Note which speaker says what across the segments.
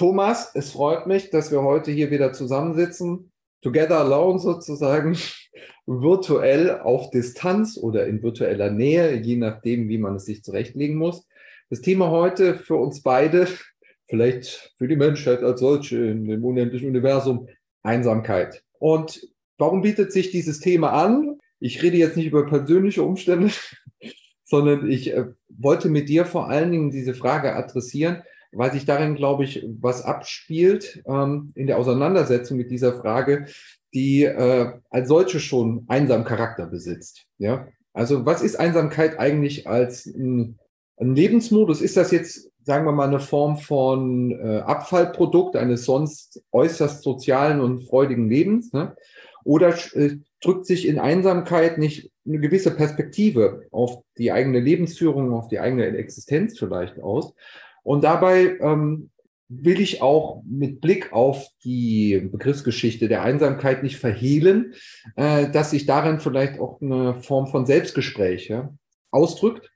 Speaker 1: Thomas, es freut mich, dass wir heute hier wieder zusammensitzen, together alone sozusagen, virtuell auf Distanz oder in virtueller Nähe, je nachdem, wie man es sich zurechtlegen muss. Das Thema heute für uns beide, vielleicht für die Menschheit als solche in dem unendlichen Universum, Einsamkeit. Und warum bietet sich dieses Thema an? Ich rede jetzt nicht über persönliche Umstände, sondern ich äh, wollte mit dir vor allen Dingen diese Frage adressieren, weil sich darin, glaube ich, was abspielt ähm, in der Auseinandersetzung mit dieser Frage, die äh, als solche schon einsam Charakter besitzt. Ja, also was ist Einsamkeit eigentlich als ein, ein Lebensmodus? Ist das jetzt, sagen wir mal, eine Form von äh, Abfallprodukt eines sonst äußerst sozialen und freudigen Lebens? Ne? Oder äh, drückt sich in Einsamkeit nicht eine gewisse Perspektive auf die eigene Lebensführung, auf die eigene Existenz vielleicht aus? Und dabei ähm, will ich auch mit Blick auf die Begriffsgeschichte der Einsamkeit nicht verhehlen, äh, dass sich darin vielleicht auch eine Form von Selbstgespräch ja, ausdrückt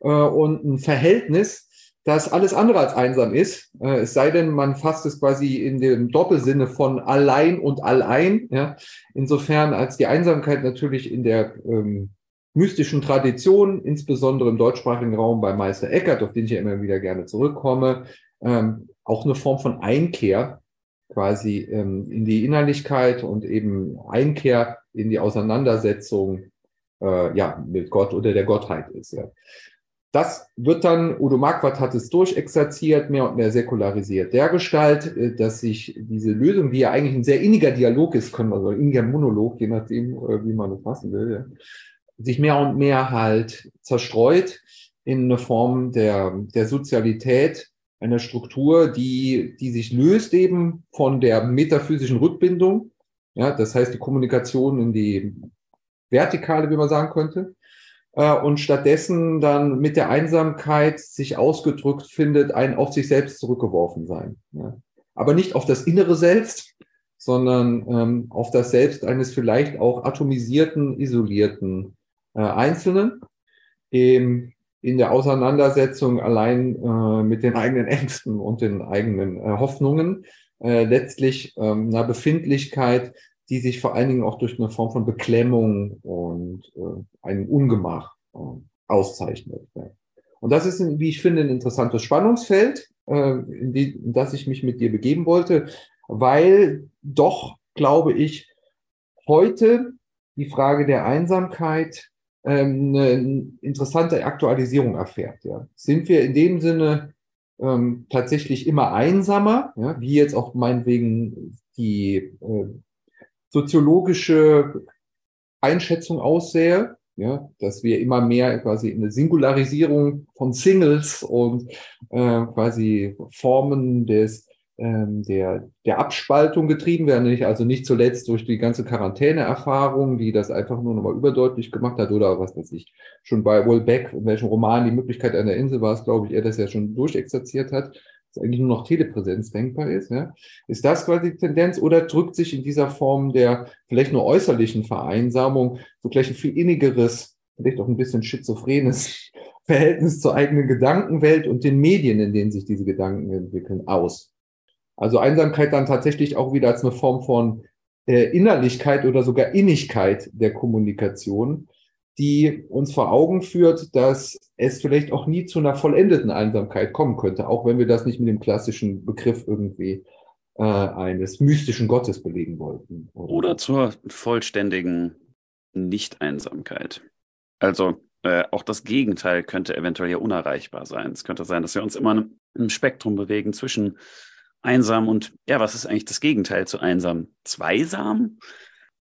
Speaker 1: äh, und ein Verhältnis, das alles andere als einsam ist. Äh, es sei denn, man fasst es quasi in dem Doppelsinne von allein und allein. Ja. Insofern als die Einsamkeit natürlich in der ähm, mystischen Tradition, insbesondere im deutschsprachigen Raum bei Meister Eckert, auf den ich ja immer wieder gerne zurückkomme, ähm, auch eine Form von Einkehr quasi ähm, in die Innerlichkeit und eben Einkehr in die Auseinandersetzung äh, ja, mit Gott oder der Gottheit ist. Ja. Das wird dann, Udo Marquardt hat es durchexerziert, mehr und mehr säkularisiert, der Gestalt, äh, dass sich diese Lösung, die ja eigentlich ein sehr inniger Dialog ist, können wir sagen, inniger Monolog, je nachdem, äh, wie man es fassen will, ja, sich mehr und mehr halt zerstreut in eine Form der, der Sozialität, einer Struktur, die, die sich löst eben von der metaphysischen Rückbindung. Ja, das heißt, die Kommunikation in die Vertikale, wie man sagen könnte. Äh, und stattdessen dann mit der Einsamkeit sich ausgedrückt findet, ein auf sich selbst zurückgeworfen sein. Ja. Aber nicht auf das innere Selbst, sondern ähm, auf das Selbst eines vielleicht auch atomisierten, isolierten äh, Einzelnen in, in der Auseinandersetzung allein äh, mit den eigenen Ängsten und den eigenen äh, Hoffnungen äh, letztlich ähm, einer Befindlichkeit, die sich vor allen Dingen auch durch eine Form von Beklemmung und äh, einem Ungemach äh, auszeichnet. Und das ist, wie ich finde, ein interessantes Spannungsfeld, äh, in, die, in das ich mich mit dir begeben wollte, weil doch, glaube ich, heute die Frage der Einsamkeit ähm, eine interessante Aktualisierung erfährt. Ja. Sind wir in dem Sinne ähm, tatsächlich immer einsamer, ja, wie jetzt auch meinetwegen die äh, soziologische Einschätzung aussähe, ja, dass wir immer mehr quasi in eine Singularisierung von Singles und äh, quasi Formen des der, der Abspaltung getrieben werden, nicht, also nicht zuletzt durch die ganze Quarantäneerfahrung, die das einfach nur nochmal überdeutlich gemacht hat, oder was weiß ich, schon bei Beck, in welchem Roman die Möglichkeit einer Insel war es, glaube ich, er das ja schon durchexerziert hat, dass eigentlich nur noch Telepräsenz denkbar ist. Ja? Ist das quasi die Tendenz oder drückt sich in dieser Form der vielleicht nur äußerlichen Vereinsamung so gleich ein viel innigeres, vielleicht auch ein bisschen schizophrenes Verhältnis zur eigenen Gedankenwelt und den Medien, in denen sich diese Gedanken entwickeln, aus? Also Einsamkeit dann tatsächlich auch wieder als eine Form von äh, Innerlichkeit oder sogar Innigkeit der Kommunikation, die uns vor Augen führt, dass es vielleicht auch nie zu einer vollendeten Einsamkeit kommen könnte, auch wenn wir das nicht mit dem klassischen Begriff irgendwie äh, eines mystischen Gottes belegen wollten.
Speaker 2: Oder, oder zur vollständigen Nicht-Einsamkeit. Also äh, auch das Gegenteil könnte eventuell ja unerreichbar sein. Es könnte sein, dass wir uns immer im Spektrum bewegen zwischen einsam und ja, was ist eigentlich das Gegenteil zu einsam? Zweisam?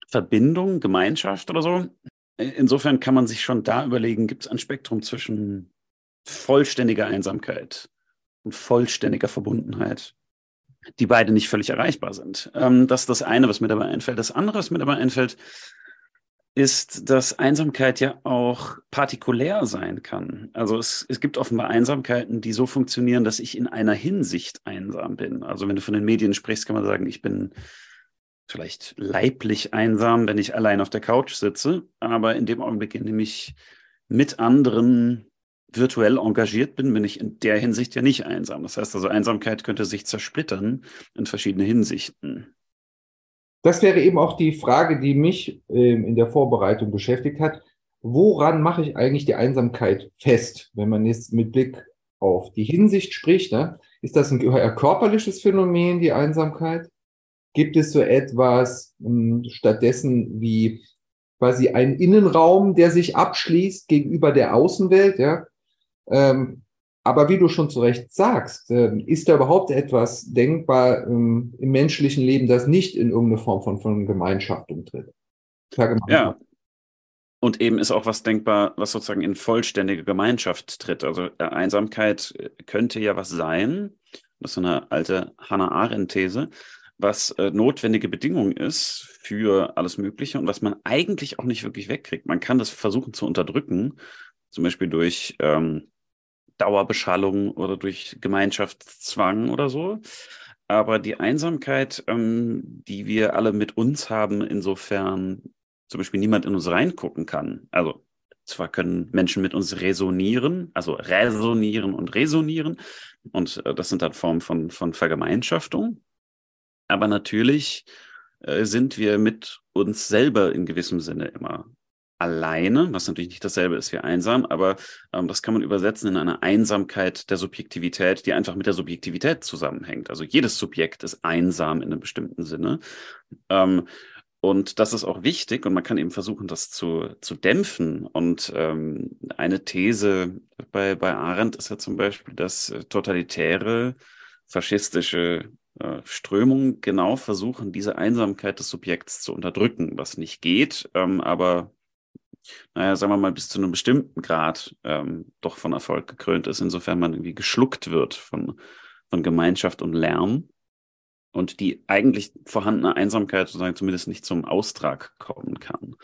Speaker 2: Verbindung, Gemeinschaft oder so? Insofern kann man sich schon da überlegen, gibt es ein Spektrum zwischen vollständiger Einsamkeit und vollständiger Verbundenheit, die beide nicht völlig erreichbar sind. Ähm, das ist das eine, was mir dabei einfällt. Das andere, was mir dabei einfällt, ist, dass Einsamkeit ja auch partikulär sein kann. Also es, es gibt offenbar Einsamkeiten, die so funktionieren, dass ich in einer Hinsicht einsam bin. Also wenn du von den Medien sprichst, kann man sagen, ich bin vielleicht leiblich einsam, wenn ich allein auf der Couch sitze, aber in dem Augenblick, in dem ich mit anderen virtuell engagiert bin, bin ich in der Hinsicht ja nicht einsam. Das heißt also, Einsamkeit könnte sich zersplittern in verschiedene Hinsichten.
Speaker 1: Das wäre eben auch die Frage, die mich ähm, in der Vorbereitung beschäftigt hat. Woran mache ich eigentlich die Einsamkeit fest, wenn man jetzt mit Blick auf die Hinsicht spricht? Ne? Ist das ein eher körperliches Phänomen, die Einsamkeit? Gibt es so etwas ähm, stattdessen wie quasi einen Innenraum, der sich abschließt gegenüber der Außenwelt? Ja? Ähm, aber wie du schon zu Recht sagst, äh, ist da überhaupt etwas denkbar ähm, im menschlichen Leben, das nicht in irgendeine Form von, von Gemeinschaft umtritt?
Speaker 2: Ja. Und eben ist auch was denkbar, was sozusagen in vollständige Gemeinschaft tritt. Also äh, Einsamkeit äh, könnte ja was sein, das ist so eine alte Hannah Arendt-These, was äh, notwendige Bedingung ist für alles Mögliche und was man eigentlich auch nicht wirklich wegkriegt. Man kann das versuchen zu unterdrücken, zum Beispiel durch ähm, Dauerbeschallung oder durch Gemeinschaftszwang oder so. Aber die Einsamkeit, ähm, die wir alle mit uns haben, insofern zum Beispiel niemand in uns reingucken kann. Also zwar können Menschen mit uns resonieren, also resonieren und resonieren, und äh, das sind dann Formen von, von Vergemeinschaftung. Aber natürlich äh, sind wir mit uns selber in gewissem Sinne immer alleine, was natürlich nicht dasselbe ist wie einsam, aber ähm, das kann man übersetzen in eine Einsamkeit der Subjektivität, die einfach mit der Subjektivität zusammenhängt. Also jedes Subjekt ist einsam in einem bestimmten Sinne. Ähm, und das ist auch wichtig und man kann eben versuchen, das zu, zu dämpfen. Und ähm, eine These bei, bei Arendt ist ja zum Beispiel, dass äh, totalitäre, faschistische äh, Strömungen genau versuchen, diese Einsamkeit des Subjekts zu unterdrücken, was nicht geht, ähm, aber naja, sagen wir mal, bis zu einem bestimmten Grad ähm, doch von Erfolg gekrönt ist, insofern man irgendwie geschluckt wird von, von Gemeinschaft und Lärm und die eigentlich vorhandene Einsamkeit sozusagen zumindest nicht zum Austrag kommen kann.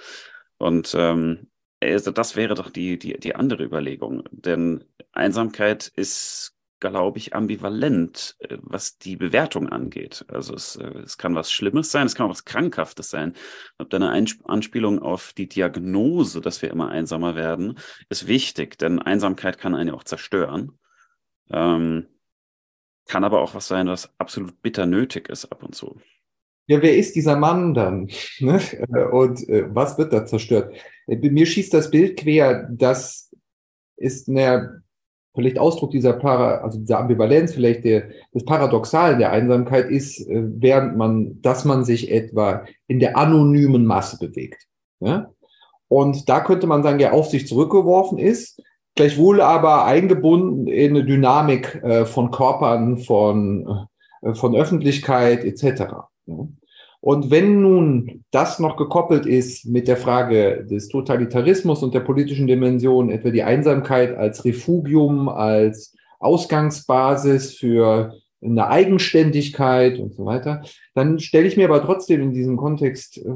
Speaker 2: Und ähm, also das wäre doch die, die, die andere Überlegung. Denn Einsamkeit ist glaube ich, ambivalent, äh, was die Bewertung angeht. Also es, äh, es kann was Schlimmes sein, es kann auch was Krankhaftes sein. Ob da Anspielung auf die Diagnose, dass wir immer einsamer werden, ist wichtig, denn Einsamkeit kann einen ja auch zerstören. Ähm, kann aber auch was sein, was absolut bitter nötig ist ab und zu.
Speaker 1: Ja, wer ist dieser Mann dann? Ne? Und äh, was wird da zerstört? Mir schießt das Bild quer, das ist eine vielleicht Ausdruck dieser Para, also dieser Ambivalenz, vielleicht der, des Paradoxalen der Einsamkeit ist, äh, während man, dass man sich etwa in der anonymen Masse bewegt. Ja? Und da könnte man sagen, der auf sich zurückgeworfen ist, gleichwohl aber eingebunden in eine Dynamik äh, von Körpern, von, äh, von Öffentlichkeit etc. Ja? Und wenn nun das noch gekoppelt ist mit der Frage des Totalitarismus und der politischen Dimension, etwa die Einsamkeit als Refugium, als Ausgangsbasis für eine Eigenständigkeit und so weiter, dann stelle ich mir aber trotzdem in diesem Kontext äh,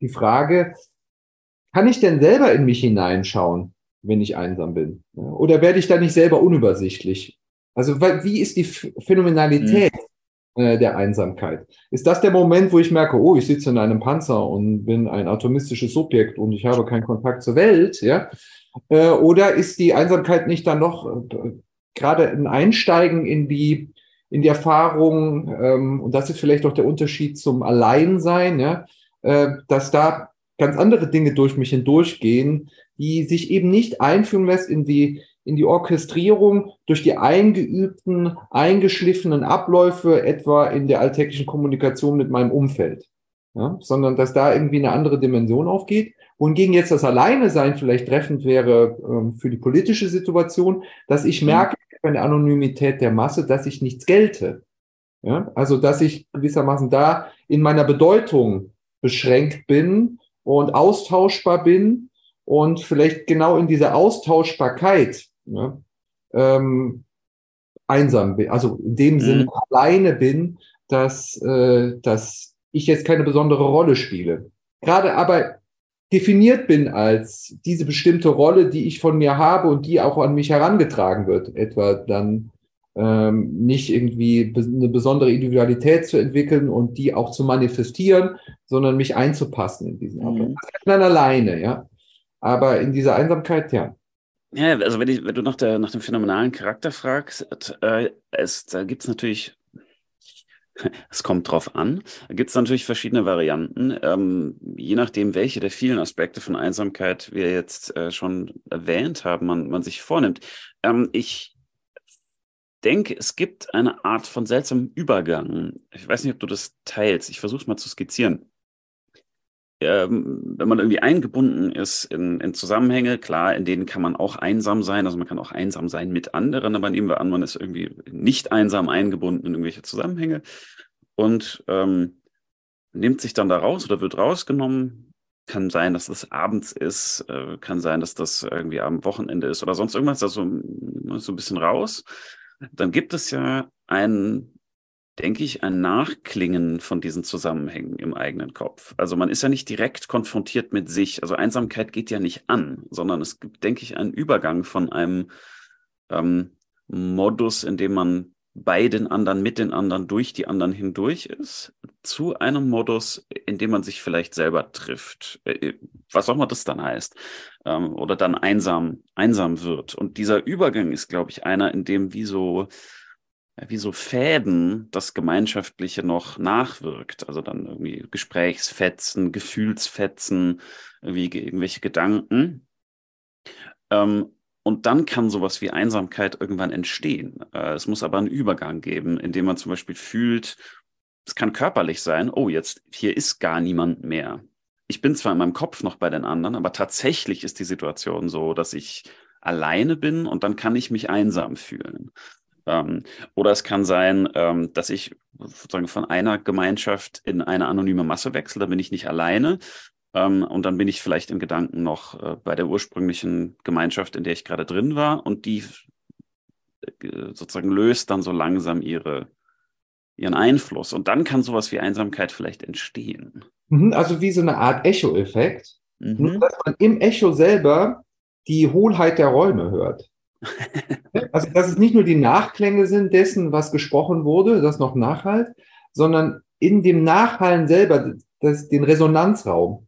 Speaker 1: die Frage, kann ich denn selber in mich hineinschauen, wenn ich einsam bin? Oder werde ich da nicht selber unübersichtlich? Also wie ist die Phänomenalität mhm. Äh, der Einsamkeit. Ist das der Moment, wo ich merke, oh, ich sitze in einem Panzer und bin ein atomistisches Subjekt und ich habe keinen Kontakt zur Welt, ja? Äh, oder ist die Einsamkeit nicht dann noch äh, gerade ein Einsteigen in die in die Erfahrung, ähm, und das ist vielleicht auch der Unterschied zum Alleinsein, ja, dass da ganz andere Dinge durch mich hindurchgehen, die sich eben nicht einfügen lässt in die in die Orchestrierung durch die eingeübten, eingeschliffenen Abläufe, etwa in der alltäglichen Kommunikation mit meinem Umfeld. Ja, sondern dass da irgendwie eine andere Dimension aufgeht. Wohingegen jetzt das Alleine sein vielleicht treffend wäre ähm, für die politische Situation, dass ich mhm. merke bei der Anonymität der Masse, dass ich nichts gelte. Ja, also dass ich gewissermaßen da in meiner Bedeutung beschränkt bin und austauschbar bin und vielleicht genau in dieser Austauschbarkeit ja, ähm, einsam bin, also in dem mhm. Sinne alleine bin, dass, äh, dass ich jetzt keine besondere Rolle spiele. Gerade aber definiert bin als diese bestimmte Rolle, die ich von mir habe und die auch an mich herangetragen wird, etwa dann ähm, nicht irgendwie eine besondere Individualität zu entwickeln und die auch zu manifestieren, sondern mich einzupassen in diesen Ablauf. Mhm. dann alleine, ja. Aber in dieser Einsamkeit, ja,
Speaker 2: Ja, also wenn, ich, wenn du nach, der, nach dem phänomenalen Charakter fragst, äh, es, da gibt es natürlich, es kommt drauf an, gibt es natürlich verschiedene Varianten, ähm, je nachdem, welche der vielen Aspekte von Einsamkeit wir jetzt äh, schon erwähnt haben, man, man sich vornimmt. Ähm, ich denke, es gibt eine Art von seltsamem Übergang. Ich weiß nicht, ob du das teilst. Ich versuche es mal zu skizzieren ähm, wenn man irgendwie eingebunden ist in, in, Zusammenhänge, klar, in denen kann man auch einsam sein, also man kann auch einsam sein mit anderen, aber nehmen wir an, man ist irgendwie nicht einsam eingebunden in irgendwelche Zusammenhänge und ähm, nimmt sich dann da raus oder wird rausgenommen. Kann sein, dass das abends ist, äh, kann sein, dass das irgendwie am Wochenende ist oder sonst irgendwas, also so ein bisschen raus. Dann gibt es ja einen denke ich, ein Nachklingen von diesen Zusammenhängen im eigenen Kopf. Also man ist ja nicht direkt konfrontiert mit sich. Also Einsamkeit geht ja nicht an, sondern es gibt, denke ich, einen Übergang von einem ähm, Modus, in dem man bei den anderen, mit den anderen, durch die anderen hindurch ist, zu einem Modus, in dem man sich vielleicht selber trifft, äh, was auch immer das dann heißt, ähm, oder dann einsam, einsam wird. Und dieser Übergang ist, glaube ich, einer, in dem wie so wie so Fäden das Gemeinschaftliche noch nachwirkt. Also dann irgendwie Gesprächsfetzen, Gefühlsfetzen, wie irgendwelche Gedanken. Ähm, und dann kann sowas wie Einsamkeit irgendwann entstehen. Äh, es muss aber einen Übergang geben, in dem man zum Beispiel fühlt, es kann körperlich sein, oh, jetzt hier ist gar niemand mehr. Ich bin zwar in meinem Kopf noch bei den anderen, aber tatsächlich ist die Situation so, dass ich alleine bin und dann kann ich mich einsam fühlen. Ähm, oder es kann sein, ähm, dass ich sozusagen von einer Gemeinschaft in eine anonyme Masse wechsle, da bin ich nicht alleine. Ähm, und dann bin ich vielleicht in Gedanken noch äh, bei der ursprünglichen Gemeinschaft, in der ich gerade drin war. Und die äh, sozusagen löst dann so langsam ihre, ihren Einfluss. Und dann kann sowas wie Einsamkeit vielleicht entstehen.
Speaker 1: Mhm, also wie so eine Art Echo-Effekt. Mhm. Nur, dass man im Echo selber die Hohlheit der Räume hört. Also, dass es nicht nur die Nachklänge sind dessen, was gesprochen wurde, das noch nachhalt, sondern in dem Nachhallen selber das, den Resonanzraum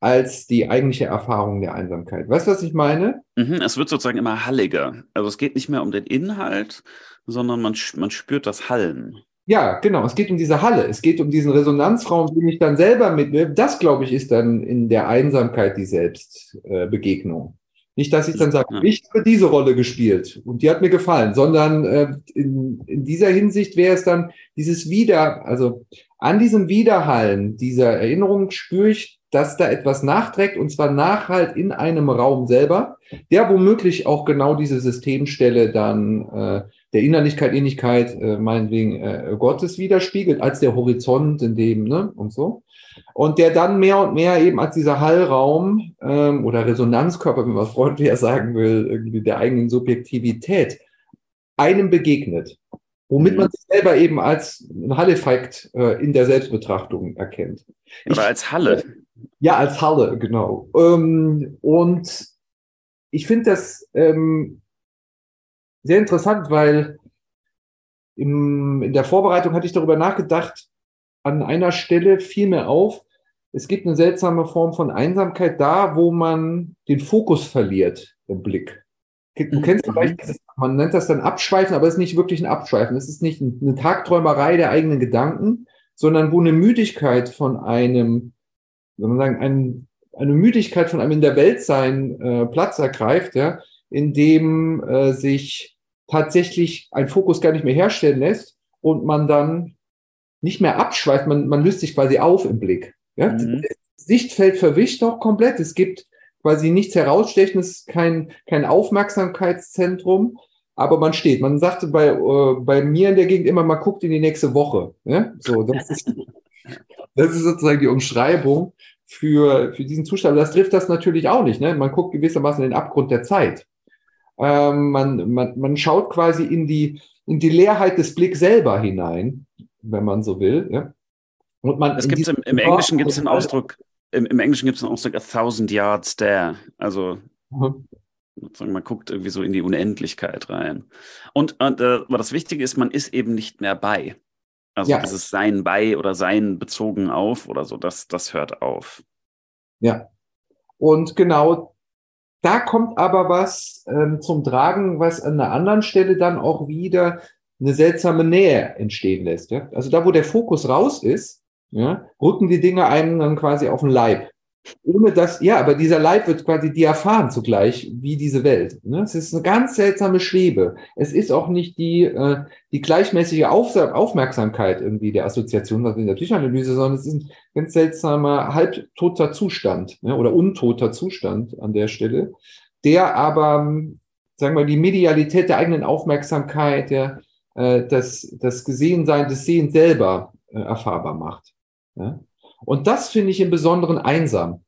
Speaker 1: als die eigentliche Erfahrung der Einsamkeit. Weißt du, was ich meine?
Speaker 2: Mhm, es wird sozusagen immer halliger. Also es geht nicht mehr um den Inhalt, sondern man, man spürt das Hallen.
Speaker 1: Ja, genau. Es geht um diese Halle. Es geht um diesen Resonanzraum, den ich dann selber mitnehme. Das, glaube ich, ist dann in der Einsamkeit die Selbstbegegnung. Nicht, dass ich dann sage, ja. ich habe diese Rolle gespielt und die hat mir gefallen, sondern äh, in, in dieser Hinsicht wäre es dann dieses Wieder, also an diesem Widerhallen dieser Erinnerung spüre ich, dass da etwas nachträgt und zwar Nachhalt in einem Raum selber, der womöglich auch genau diese Systemstelle dann äh, der Innerlichkeit, Ähnlichkeit, äh, meinetwegen äh, Gottes widerspiegelt, als der Horizont in dem, ne, und so. Und der dann mehr und mehr eben als dieser Hallraum ähm, oder Resonanzkörper, wenn man freundlicher sagen will, irgendwie der eigenen Subjektivität einem begegnet, womit mhm. man sich selber eben als ein Hall-Effekt äh, in der Selbstbetrachtung erkennt.
Speaker 2: Oder als Halle.
Speaker 1: Ja, als Halle, genau. Ähm, und ich finde das ähm, sehr interessant, weil im, in der Vorbereitung hatte ich darüber nachgedacht, an einer Stelle fiel mir auf, es gibt eine seltsame Form von Einsamkeit da, wo man den Fokus verliert im Blick. Du mhm. kennst vielleicht, dieses, man nennt das dann Abschweifen, aber es ist nicht wirklich ein Abschweifen. Es ist nicht eine Tagträumerei der eigenen Gedanken, sondern wo eine Müdigkeit von einem, wenn man sagen, ein, eine Müdigkeit von einem in der Welt sein äh, Platz ergreift, ja, in dem äh, sich tatsächlich ein Fokus gar nicht mehr herstellen lässt und man dann nicht mehr abschweift, man, man löst sich quasi auf im Blick. Ja? Mhm. Sichtfeld verwischt auch komplett. Es gibt quasi nichts herausstechendes, kein, kein Aufmerksamkeitszentrum, aber man steht. Man sagte bei, äh, bei mir in der Gegend immer, man guckt in die nächste Woche. Ja? So, das, ist, das ist sozusagen die Umschreibung für, für diesen Zustand. Das trifft das natürlich auch nicht. Ne? Man guckt gewissermaßen in den Abgrund der Zeit. Ähm, man, man, man schaut quasi in die, in die Leerheit des Blicks selber hinein wenn man so will. Ja?
Speaker 2: Und man es gibt im, im Englischen gibt es den Ausdruck, im, im Englischen gibt es den Ausdruck a thousand yards there. Also mhm. man guckt irgendwie so in die Unendlichkeit rein. Und, und äh, aber das Wichtige ist, man ist eben nicht mehr bei. Also ja. dieses Sein bei oder Sein bezogen auf oder so, das, das hört auf.
Speaker 1: Ja. Und genau da kommt aber was ähm, zum Tragen, was an einer anderen Stelle dann auch wieder eine seltsame Nähe entstehen lässt. Ja? Also da, wo der Fokus raus ist, ja, rücken die Dinge einem dann quasi auf den Leib. Ohne dass, ja, aber dieser Leib wird quasi diaphan zugleich wie diese Welt. Ne? Es ist eine ganz seltsame Schwebe. Es ist auch nicht die, äh, die gleichmäßige Auf Aufmerksamkeit irgendwie der Assoziation was in der Psychoanalyse, sondern es ist ein ganz seltsamer halbtoter Zustand ne? oder untoter Zustand an der Stelle, der aber, sagen wir, die Medialität der eigenen Aufmerksamkeit, der, äh, das, das Gesehensein des Sehens selber äh, erfahrbar macht. Ja? Und das finde ich im Besonderen einsam.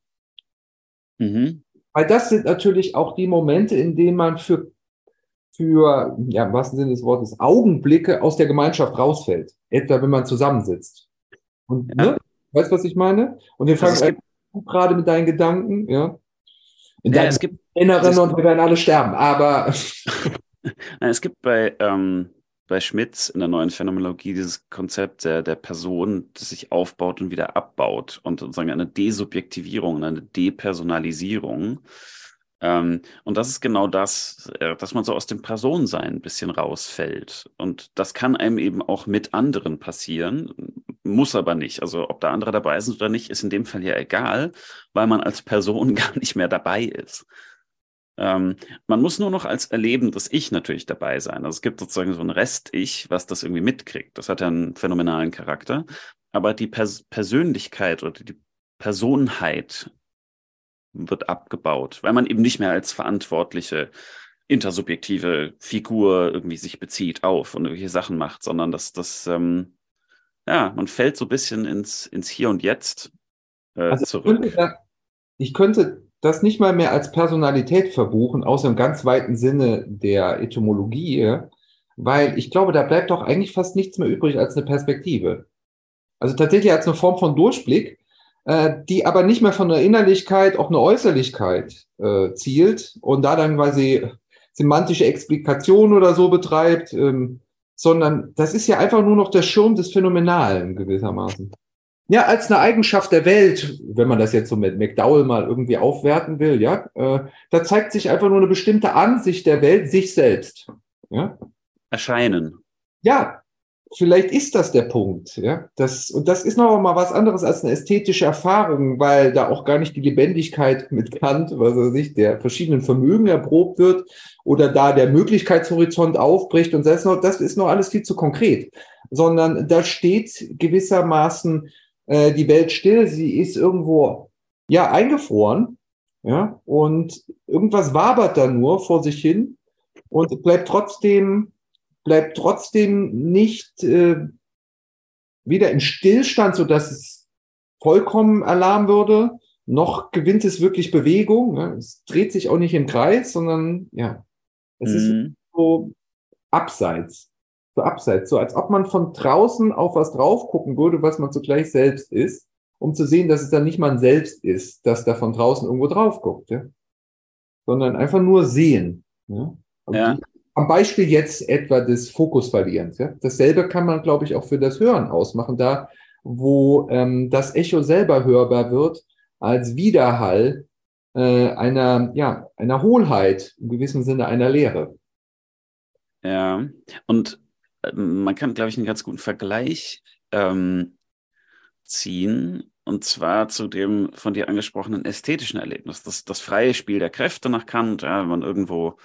Speaker 1: Mhm. Weil das sind natürlich auch die Momente, in denen man für, für ja, im wahrsten Sinne des Wortes, Augenblicke aus der Gemeinschaft rausfällt. Etwa, wenn man zusammensitzt. Und, ja. ne? Weißt du, was ich meine? Und wir fangen also gerade mit deinen Gedanken, ja. In ja, es gibt, Inneren und wir werden alle sterben, aber.
Speaker 2: es gibt bei, ähm, bei Schmitz in der neuen Phänomenologie dieses Konzept der, der Person, das sich aufbaut und wieder abbaut und sozusagen eine Desubjektivierung, eine Depersonalisierung. Ähm, und das ist genau das, äh, dass man so aus dem Personensein ein bisschen rausfällt. Und das kann einem eben auch mit anderen passieren, muss aber nicht. Also ob da andere dabei sind oder nicht, ist in dem Fall ja egal, weil man als Person gar nicht mehr dabei ist. Ähm, man muss nur noch als erlebendes Ich natürlich dabei sein. Also es gibt sozusagen so ein Rest-Ich, was das irgendwie mitkriegt. Das hat ja einen phänomenalen Charakter. Aber die Pers Persönlichkeit oder die Personheit wird abgebaut, weil man eben nicht mehr als verantwortliche intersubjektive Figur irgendwie sich bezieht auf und irgendwelche Sachen macht, sondern dass das, ähm, ja, man fällt so ein bisschen ins, ins Hier und Jetzt äh, also zurück.
Speaker 1: Ich könnte, ich könnte das nicht mal mehr als Personalität verbuchen, außer im ganz weiten Sinne der Etymologie, weil ich glaube, da bleibt doch eigentlich fast nichts mehr übrig als eine Perspektive. Also tatsächlich als eine Form von Durchblick, äh, die aber nicht mehr von der Innerlichkeit auf eine Äußerlichkeit äh, zielt und da dann quasi semantische Explikation oder so betreibt, ähm, sondern das ist ja einfach nur noch der Schirm des Phänomenalen gewissermaßen. Ja, als eine Eigenschaft der Welt, wenn man das jetzt so mit McDowell mal irgendwie aufwerten will, ja, äh, da zeigt sich einfach nur eine bestimmte Ansicht der Welt sich selbst. Ja?
Speaker 2: Erscheinen.
Speaker 1: Ja, vielleicht ist das der Punkt. Ja? Das, und das ist noch mal was anderes als eine ästhetische Erfahrung, weil da auch gar nicht die Lebendigkeit mit Kant, was er sich der verschiedenen Vermögen erprobt wird oder da der Möglichkeitshorizont aufbricht und das ist noch, das ist noch alles viel zu konkret, sondern da steht gewissermaßen äh, die Welt still, sie ist irgendwo ja eingefroren, ja, und irgendwas wabert da nur vor sich hin und bleibt trotzdem bleibt trotzdem nicht äh, wieder in Stillstand, so dass es vollkommen Alarm würde, noch gewinnt es wirklich Bewegung. Ja. Es dreht sich auch nicht im Kreis, sondern ja, es mhm. ist so abseits so abseits, so als ob man von draußen auf was drauf gucken würde, was man zugleich selbst ist, um zu sehen, dass es dann nicht man selbst ist, das da von draußen irgendwo drauf guckt, ja? sondern einfach nur sehen. Ja? ja. Am Beispiel jetzt etwa des Fokusverlierens. Ja? Dasselbe kann man, glaube ich, auch für das Hören ausmachen, da wo ähm, das Echo selber hörbar wird als Widerhall äh, einer, ja, einer Hohlheit, im gewissen Sinne einer Leere.
Speaker 2: Ja, und man kann, glaube ich, einen ganz guten Vergleich ähm, ziehen. Und zwar zu dem von dir angesprochenen ästhetischen Erlebnis. Das, das freie Spiel der Kräfte nach Kant, ja, wenn man irgendwo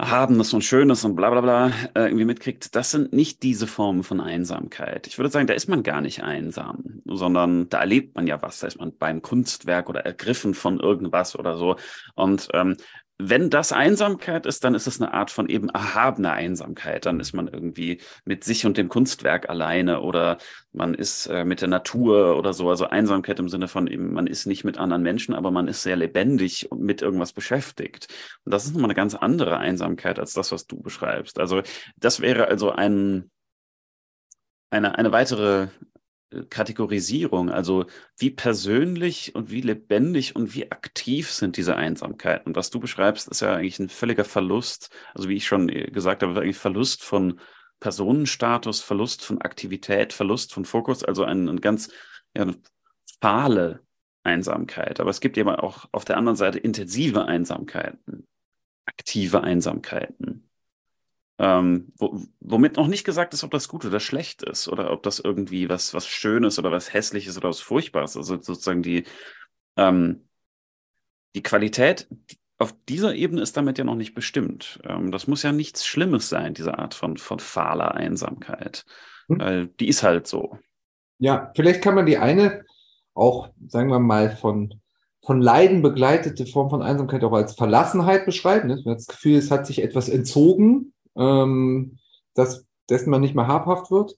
Speaker 2: Erhabenes und Schönes und bla bla bla äh, irgendwie mitkriegt, das sind nicht diese Formen von Einsamkeit. Ich würde sagen, da ist man gar nicht einsam, sondern da erlebt man ja was. Da ist man beim Kunstwerk oder ergriffen von irgendwas oder so. Und ähm, wenn das Einsamkeit ist, dann ist es eine Art von eben erhabener Einsamkeit. Dann ist man irgendwie mit sich und dem Kunstwerk alleine oder man ist äh, mit der Natur oder so. Also Einsamkeit im Sinne von eben, man ist nicht mit anderen Menschen, aber man ist sehr lebendig und mit irgendwas beschäftigt. Und das ist nochmal eine ganz andere Einsamkeit als das, was du beschreibst. Also das wäre also ein, eine, eine weitere Kategorisierung, also wie persönlich und wie lebendig und wie aktiv sind diese Einsamkeiten. Und was du beschreibst, ist ja eigentlich ein völliger Verlust, also wie ich schon gesagt habe, eigentlich Verlust von Personenstatus, Verlust von Aktivität, Verlust von Fokus, also ein, ein ganz ja, fahle Einsamkeit. Aber es gibt eben auch auf der anderen Seite intensive Einsamkeiten, aktive Einsamkeiten. Ähm, wo, womit noch nicht gesagt ist, ob das gut oder schlecht ist oder ob das irgendwie was, was Schönes oder was Hässliches oder was Furchtbares ist. Also sozusagen die, ähm, die Qualität auf dieser Ebene ist damit ja noch nicht bestimmt. Ähm, das muss ja nichts Schlimmes sein, diese Art von, von fahler Einsamkeit. Hm. die ist halt so.
Speaker 1: Ja, vielleicht kann man die eine auch, sagen wir mal, von, von Leiden begleitete Form von Einsamkeit auch als Verlassenheit beschreiben. Man hat das Gefühl, es hat sich etwas entzogen, ähm, das, dessen man nicht mehr habhaft wird.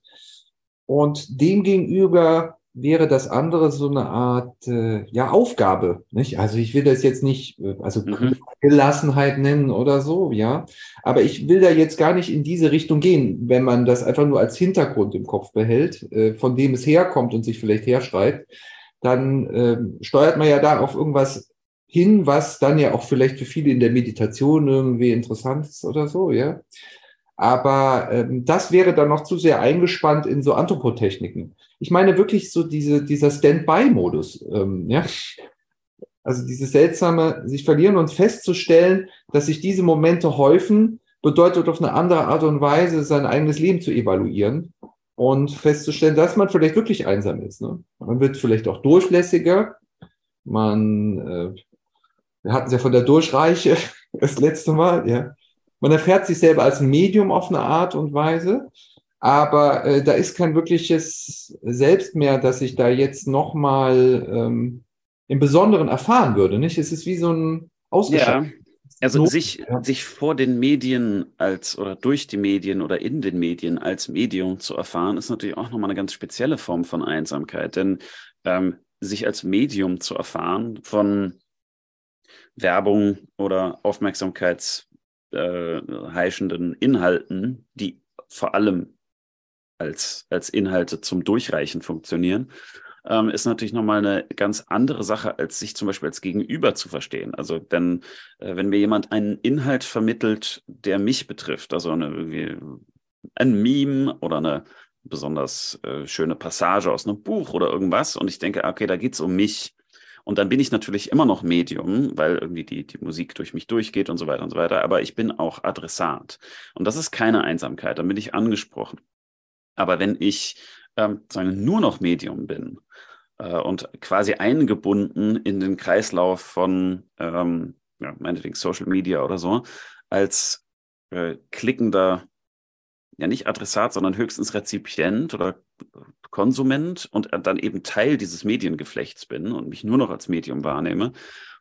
Speaker 1: Und demgegenüber wäre das andere so eine Art äh, ja Aufgabe, nicht? Also ich will das jetzt nicht äh, also mhm. Gelassenheit nennen oder so, ja, aber ich will da jetzt gar nicht in diese Richtung gehen, wenn man das einfach nur als Hintergrund im Kopf behält, äh, von dem es herkommt und sich vielleicht herschreibt, dann äh, steuert man ja da auf irgendwas hin, was dann ja auch vielleicht für viele in der Meditation irgendwie interessant ist oder so, ja. Aber ähm, das wäre dann noch zu sehr eingespannt in so Anthropotechniken. Ich meine wirklich so diese, dieser Standby-Modus. Ähm, ja? Also dieses seltsame, sich verlieren und festzustellen, dass sich diese Momente häufen, bedeutet auf eine andere Art und Weise sein eigenes Leben zu evaluieren und festzustellen, dass man vielleicht wirklich einsam ist. Ne? Man wird vielleicht auch durchlässiger. Man, äh, wir hatten es ja von der Durchreiche das letzte Mal, ja. Man erfährt sich selber als Medium auf eine Art und Weise, aber äh, da ist kein wirkliches Selbst mehr, dass ich da jetzt nochmal ähm, im Besonderen erfahren würde. Nicht? Es ist wie so ein
Speaker 2: Ausgeschaltet. Ja. Also sich, ja. sich vor den Medien als oder durch die Medien oder in den Medien als Medium zu erfahren, ist natürlich auch nochmal eine ganz spezielle Form von Einsamkeit. Denn ähm, sich als Medium zu erfahren von Werbung oder Aufmerksamkeits äh, Inhalten, die vor allem als, als Inhalte zum Durchreichen funktionieren, ähm, ist natürlich nochmal eine ganz andere Sache, als sich zum Beispiel als Gegenüber zu verstehen. Also denn äh, wenn mir jemand einen Inhalt vermittelt, der mich betrifft, also eine, ein Meme oder eine besonders äh, schöne Passage aus einem Buch oder irgendwas und ich denke, okay, da geht es um mich, und dann bin ich natürlich immer noch Medium, weil irgendwie die, die Musik durch mich durchgeht und so weiter und so weiter. Aber ich bin auch Adressat. Und das ist keine Einsamkeit, dann bin ich angesprochen. Aber wenn ich ähm, sagen, nur noch Medium bin äh, und quasi eingebunden in den Kreislauf von, ähm, ja, meinetwegen Social Media oder so, als äh, klickender ja nicht Adressat, sondern höchstens Rezipient oder Konsument und dann eben Teil dieses Mediengeflechts bin und mich nur noch als Medium wahrnehme,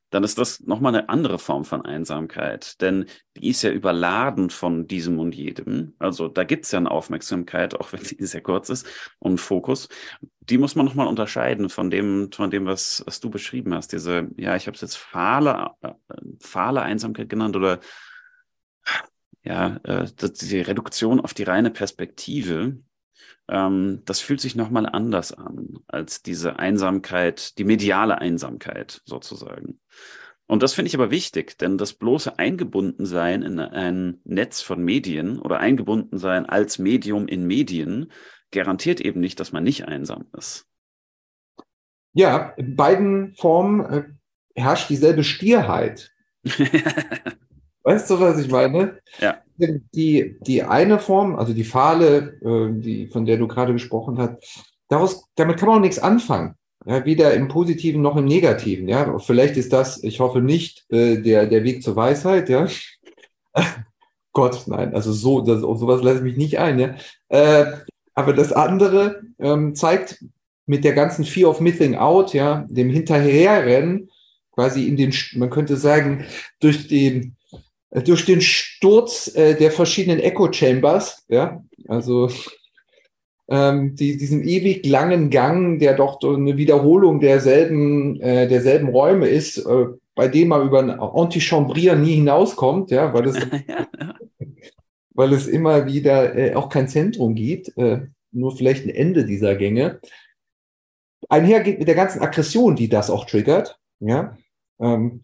Speaker 2: dann ist das nochmal eine andere Form von Einsamkeit. Denn die ist ja überladen von diesem und jedem. Also da gibt es ja eine Aufmerksamkeit, auch wenn sie sehr kurz ist, und Fokus. Die muss man nochmal unterscheiden von dem, von dem, was, was du beschrieben hast. Diese, ja, ich habe es jetzt fahle, äh, fahle Einsamkeit genannt oder ja, äh, die Reduktion auf die reine Perspektive, ähm, das fühlt sich nochmal anders an als diese Einsamkeit, die mediale Einsamkeit sozusagen. Und das finde ich aber wichtig, denn das bloße Eingebundensein in ein Netz von Medien oder Eingebundensein als Medium in Medien garantiert eben nicht, dass man nicht einsam ist.
Speaker 1: Ja, in beiden Formen äh, herrscht dieselbe Stierheit. Weißt du, was ich meine?
Speaker 2: Ja.
Speaker 1: Die, die eine Form, also die Fahle, äh, die, von der du gerade gesprochen hast, daraus, damit kann man auch nichts anfangen. Ja, weder im Positiven noch im Negativen. Ja, vielleicht ist das, ich hoffe nicht, äh, der, der Weg zur Weisheit. Ja, Gott, nein, also so, das, auf sowas lasse ich mich nicht ein. Ja, äh, aber das andere ähm, zeigt mit der ganzen Fear of Missing Out, ja, dem Hinterherrennen, quasi in den, man könnte sagen, durch den durch den Sturz äh, der verschiedenen Echo Chambers, ja, also ähm, die, diesem ewig langen Gang, der doch eine Wiederholung derselben, äh, derselben Räume ist, äh, bei dem man über ein Antichambrier nie hinauskommt, ja, weil es, ja, weil es immer wieder äh, auch kein Zentrum gibt, äh, nur vielleicht ein Ende dieser Gänge. Einhergeht mit der ganzen Aggression, die das auch triggert, ja,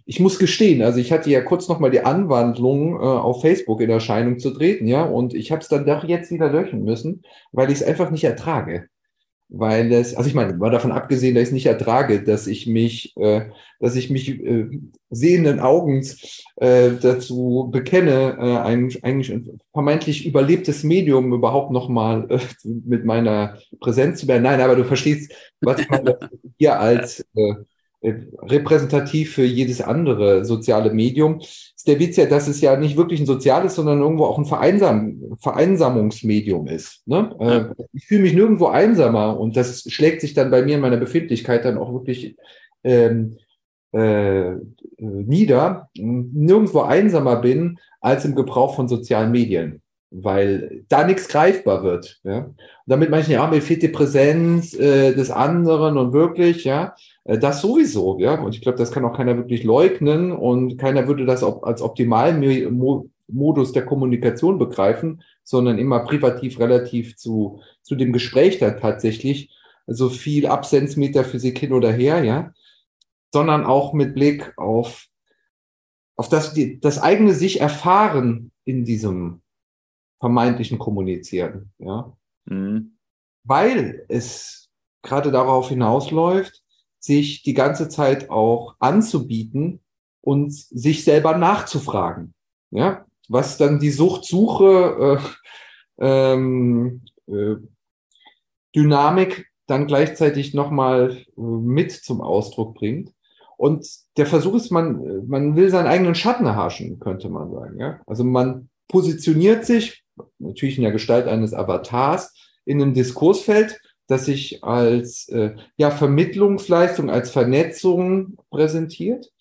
Speaker 1: ich muss gestehen, also ich hatte ja kurz noch mal die Anwandlung, äh, auf Facebook in Erscheinung zu treten, ja, und ich habe es dann doch jetzt wieder löschen müssen, weil ich es einfach nicht ertrage. weil es, also ich meine, mal davon abgesehen, dass ich es nicht ertrage, dass ich mich, äh, dass ich mich äh, sehenden Augens äh, dazu bekenne, äh, ein eigentlich ein vermeintlich überlebtes Medium überhaupt nochmal äh, mit meiner Präsenz zu werden. Nein, aber du verstehst, was ich meine, hier als äh, repräsentativ für jedes andere soziale Medium. Ist der Witz ja, dass es ja nicht wirklich ein soziales, sondern irgendwo auch ein Vereinsam Vereinsamungsmedium ist. Ne? Ja. Ich fühle mich nirgendwo einsamer und das schlägt sich dann bei mir in meiner Befindlichkeit dann auch wirklich ähm, äh, nieder, nirgendwo einsamer bin als im Gebrauch von sozialen Medien weil da nichts greifbar wird. Ja? Und damit meine ich, ja, mir fehlt die Präsenz äh, des anderen und wirklich, ja, äh, das sowieso, ja. Und ich glaube, das kann auch keiner wirklich leugnen und keiner würde das als optimalen Modus der Kommunikation begreifen, sondern immer privativ relativ zu, zu dem Gespräch da tatsächlich so viel Absenzmetaphysik hin oder her, ja, sondern auch mit Blick auf, auf das, die, das eigene sich erfahren in diesem vermeintlichen Kommunizieren, ja. Mhm. Weil es gerade darauf hinausläuft, sich die ganze Zeit auch anzubieten und sich selber nachzufragen. Ja, was dann die Suchtsuche äh, ähm, äh, Dynamik dann gleichzeitig nochmal äh, mit zum Ausdruck bringt. Und der Versuch ist, man, man will seinen eigenen Schatten erhaschen, könnte man sagen. Ja? Also man positioniert sich, natürlich in der Gestalt eines Avatars, in einem Diskursfeld, das sich als äh, ja, Vermittlungsleistung, als Vernetzung präsentiert.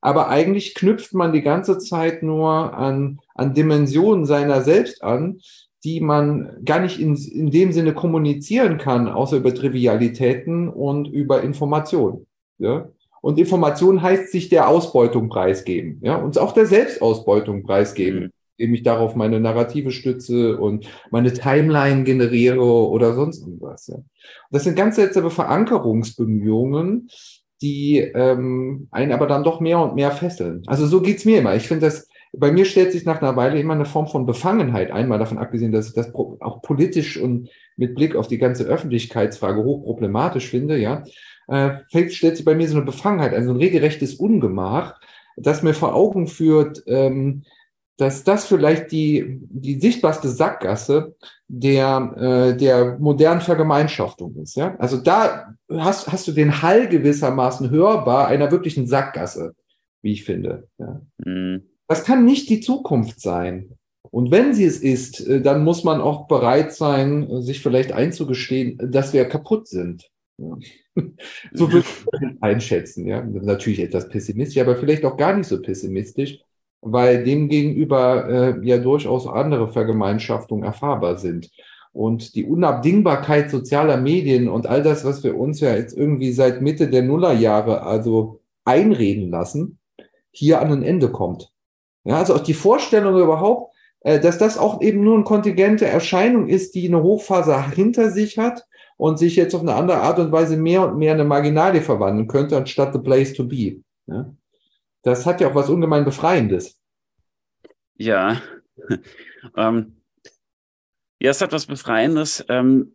Speaker 1: Aber eigentlich knüpft man die ganze Zeit nur an, an Dimensionen seiner selbst an, die man gar nicht in, in dem Sinne kommunizieren kann, außer über Trivialitäten und über Informationen. Ja? Und Information heißt sich der Ausbeutung preisgeben, ja, und auch der Selbstausbeutung preisgeben. Mhm indem ich darauf meine Narrative stütze und meine Timeline generiere oder sonst irgendwas. Ja. Das sind ganz seltsame Verankerungsbemühungen, die ähm, einen aber dann doch mehr und mehr fesseln. Also so geht's mir immer. Ich finde das, bei mir stellt sich nach einer Weile immer eine Form von Befangenheit ein, mal davon abgesehen, dass ich das auch politisch und mit Blick auf die ganze Öffentlichkeitsfrage hochproblematisch finde, ja, äh, stellt sich bei mir so eine Befangenheit, also ein regelrechtes Ungemach, das mir vor Augen führt, ähm, dass das vielleicht die, die sichtbarste Sackgasse der, äh, der modernen Vergemeinschaftung ist. Ja? Also da hast, hast du den Hall gewissermaßen hörbar einer wirklichen Sackgasse, wie ich finde. Ja? Mhm. Das kann nicht die Zukunft sein. Und wenn sie es ist, äh, dann muss man auch bereit sein, sich vielleicht einzugestehen, dass wir kaputt sind. Ja. so würde ich einschätzen. Ja? Natürlich etwas pessimistisch, aber vielleicht auch gar nicht so pessimistisch weil demgegenüber äh, ja durchaus andere Vergemeinschaftungen erfahrbar sind. Und die Unabdingbarkeit sozialer Medien und all das, was wir uns ja jetzt irgendwie seit Mitte der Nullerjahre also einreden lassen, hier an ein Ende kommt. Ja, also auch die Vorstellung überhaupt, äh, dass das auch eben nur eine kontingente Erscheinung ist, die eine Hochphase hinter sich hat und sich jetzt auf eine andere Art und Weise mehr und mehr eine Marginalie verwandeln könnte, anstatt the place to be. Ja? Das hat ja auch was ungemein Befreiendes.
Speaker 2: Ja. ähm, ja, es hat was Befreiendes. Ähm,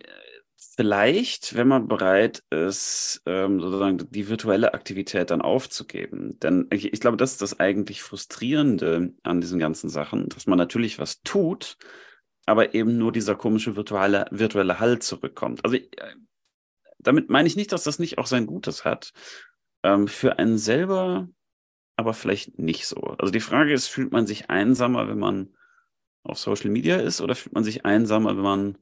Speaker 2: vielleicht, wenn man bereit ist, ähm, sozusagen die virtuelle Aktivität dann aufzugeben. Denn ich, ich, glaube, das ist das eigentlich Frustrierende an diesen ganzen Sachen, dass man natürlich was tut, aber eben nur dieser komische virtuelle, virtuelle Halt zurückkommt. Also ich, äh, damit meine ich nicht, dass das nicht auch sein Gutes hat. Ähm, für einen selber aber vielleicht nicht so. Also die Frage ist, fühlt man sich einsamer, wenn man auf Social Media ist oder fühlt man sich einsamer, wenn man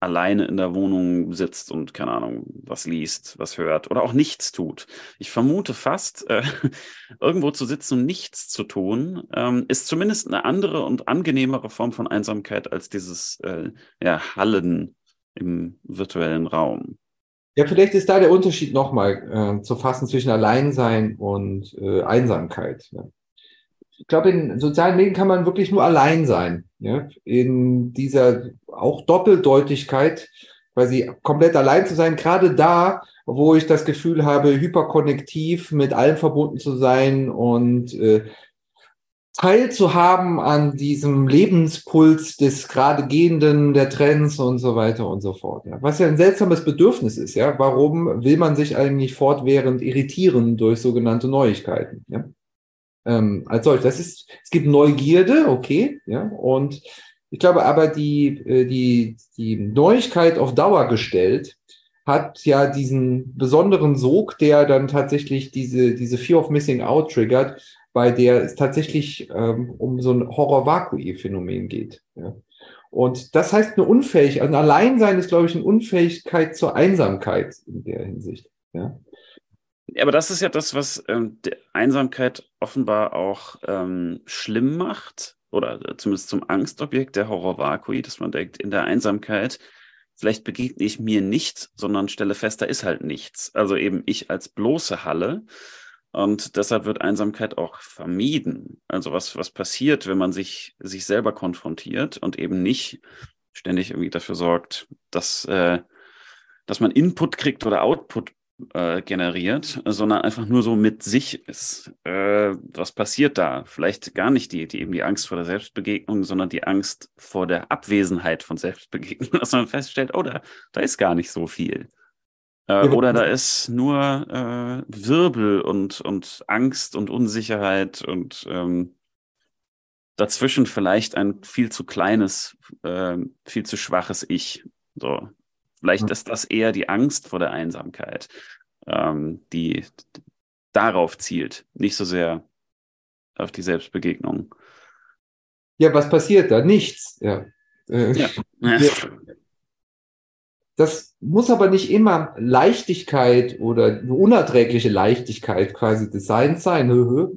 Speaker 2: alleine in der Wohnung sitzt und keine Ahnung, was liest, was hört oder auch nichts tut. Ich vermute fast, äh, irgendwo zu sitzen und nichts zu tun, ähm, ist zumindest eine andere und angenehmere Form von Einsamkeit als dieses äh, ja, Hallen im virtuellen Raum.
Speaker 1: Ja, vielleicht ist da der Unterschied nochmal äh, zu fassen zwischen Alleinsein und äh, Einsamkeit. Ja. Ich glaube, in sozialen Medien kann man wirklich nur allein sein. Ja? In dieser auch Doppeldeutigkeit, quasi komplett allein zu sein, gerade da, wo ich das Gefühl habe, hyperkonnektiv mit allem verbunden zu sein und äh, teilzuhaben an diesem Lebenspuls des gerade Gehenden, der Trends und so weiter und so fort. Ja. Was ja ein seltsames Bedürfnis ist, ja. Warum will man sich eigentlich fortwährend irritieren durch sogenannte Neuigkeiten? Ja? Ähm, als solch. Das ist, es gibt Neugierde, okay, ja, und ich glaube aber die, äh, die, die Neuigkeit auf Dauer gestellt hat ja diesen besonderen Sog, der dann tatsächlich diese, diese Fear of Missing Out triggert, bei der es tatsächlich ähm, um so ein Horror-Vakui-Phänomen geht. Ja. Und das heißt eine Unfähigkeit, ein Alleinsein ist, glaube ich, eine Unfähigkeit zur Einsamkeit in der Hinsicht. Ja.
Speaker 2: Aber das ist ja das, was ähm, Einsamkeit offenbar auch ähm, schlimm macht, oder zumindest zum Angstobjekt der Horror-Vakui, dass man denkt, in der Einsamkeit, vielleicht begegne ich mir nicht, sondern stelle fest, da ist halt nichts. Also eben ich als bloße Halle. Und deshalb wird Einsamkeit auch vermieden. Also was, was passiert, wenn man sich, sich selber konfrontiert und eben nicht ständig irgendwie dafür sorgt, dass, äh, dass man Input kriegt oder Output äh, generiert, sondern einfach nur so mit sich ist. Äh, was passiert da? Vielleicht gar nicht die, die eben die Angst vor der Selbstbegegnung, sondern die Angst vor der Abwesenheit von Selbstbegegnung, dass man feststellt, oh, da, da ist gar nicht so viel. Äh, oder da ist nur äh, Wirbel und, und Angst und Unsicherheit und ähm, dazwischen vielleicht ein viel zu kleines, äh, viel zu schwaches Ich. So. Vielleicht ist das eher die Angst vor der Einsamkeit, ähm, die darauf zielt, nicht so sehr auf die Selbstbegegnung.
Speaker 1: Ja, was passiert da? Nichts. Ja. Äh, ja. ja. Das muss aber nicht immer Leichtigkeit oder eine unerträgliche Leichtigkeit quasi des Seins sein.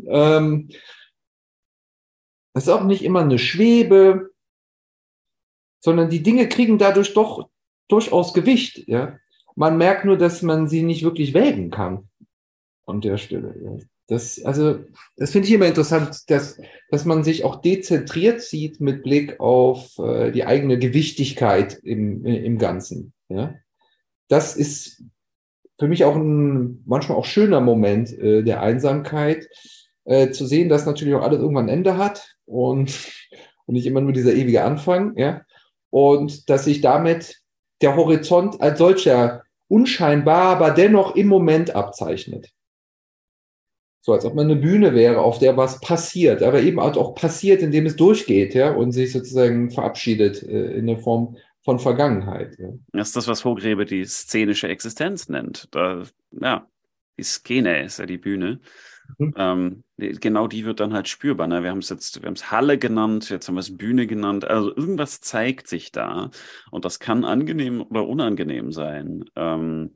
Speaker 1: ähm, das ist auch nicht immer eine Schwebe, sondern die Dinge kriegen dadurch doch durchaus Gewicht. Ja? Man merkt nur, dass man sie nicht wirklich wägen kann an der Stelle. Ja? Das, also, das finde ich immer interessant, dass, dass man sich auch dezentriert sieht mit Blick auf äh, die eigene Gewichtigkeit im, im Ganzen. Ja? Das ist für mich auch ein manchmal auch schöner Moment äh, der Einsamkeit, äh, zu sehen, dass natürlich auch alles irgendwann ein Ende hat und, und nicht immer nur dieser ewige Anfang, ja. Und dass sich damit der Horizont als solcher unscheinbar, aber dennoch im Moment abzeichnet. So als ob man eine Bühne wäre, auf der was passiert, aber eben auch passiert, indem es durchgeht, ja, und sich sozusagen verabschiedet äh, in der Form von Vergangenheit. Ja.
Speaker 2: Das ist das, was Hogrebe die szenische Existenz nennt. Da, ja, die Szene ist ja die Bühne. Mhm. Ähm, genau die wird dann halt spürbar. Ne? Wir haben es jetzt, wir haben es Halle genannt, jetzt haben wir es Bühne genannt. Also irgendwas zeigt sich da und das kann angenehm oder unangenehm sein. Ähm,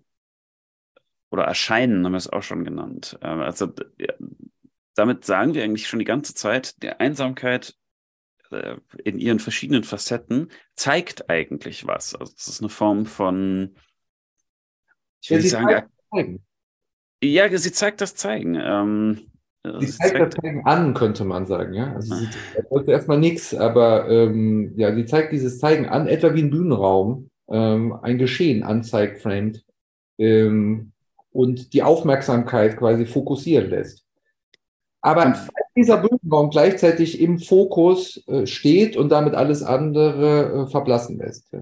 Speaker 2: oder erscheinen, haben wir es auch schon genannt. Ähm, also damit sagen wir eigentlich schon die ganze Zeit, der Einsamkeit äh, in ihren verschiedenen Facetten zeigt eigentlich was. Also es ist eine Form von,
Speaker 1: ich will ja, sagen, zeigen.
Speaker 2: ja, sie zeigt das Zeigen. Ähm,
Speaker 1: sie zeigt, das Zeigen an, könnte man sagen, ja. Also sie wollte erstmal nichts, aber ähm, ja, sie zeigt dieses Zeigen an, etwa wie ein Bühnenraum, ähm, ein Geschehen anzeigt, framed ähm, und die Aufmerksamkeit quasi fokussieren lässt. Aber dieser Bühnenraum gleichzeitig im Fokus äh, steht und damit alles andere äh, verblassen lässt.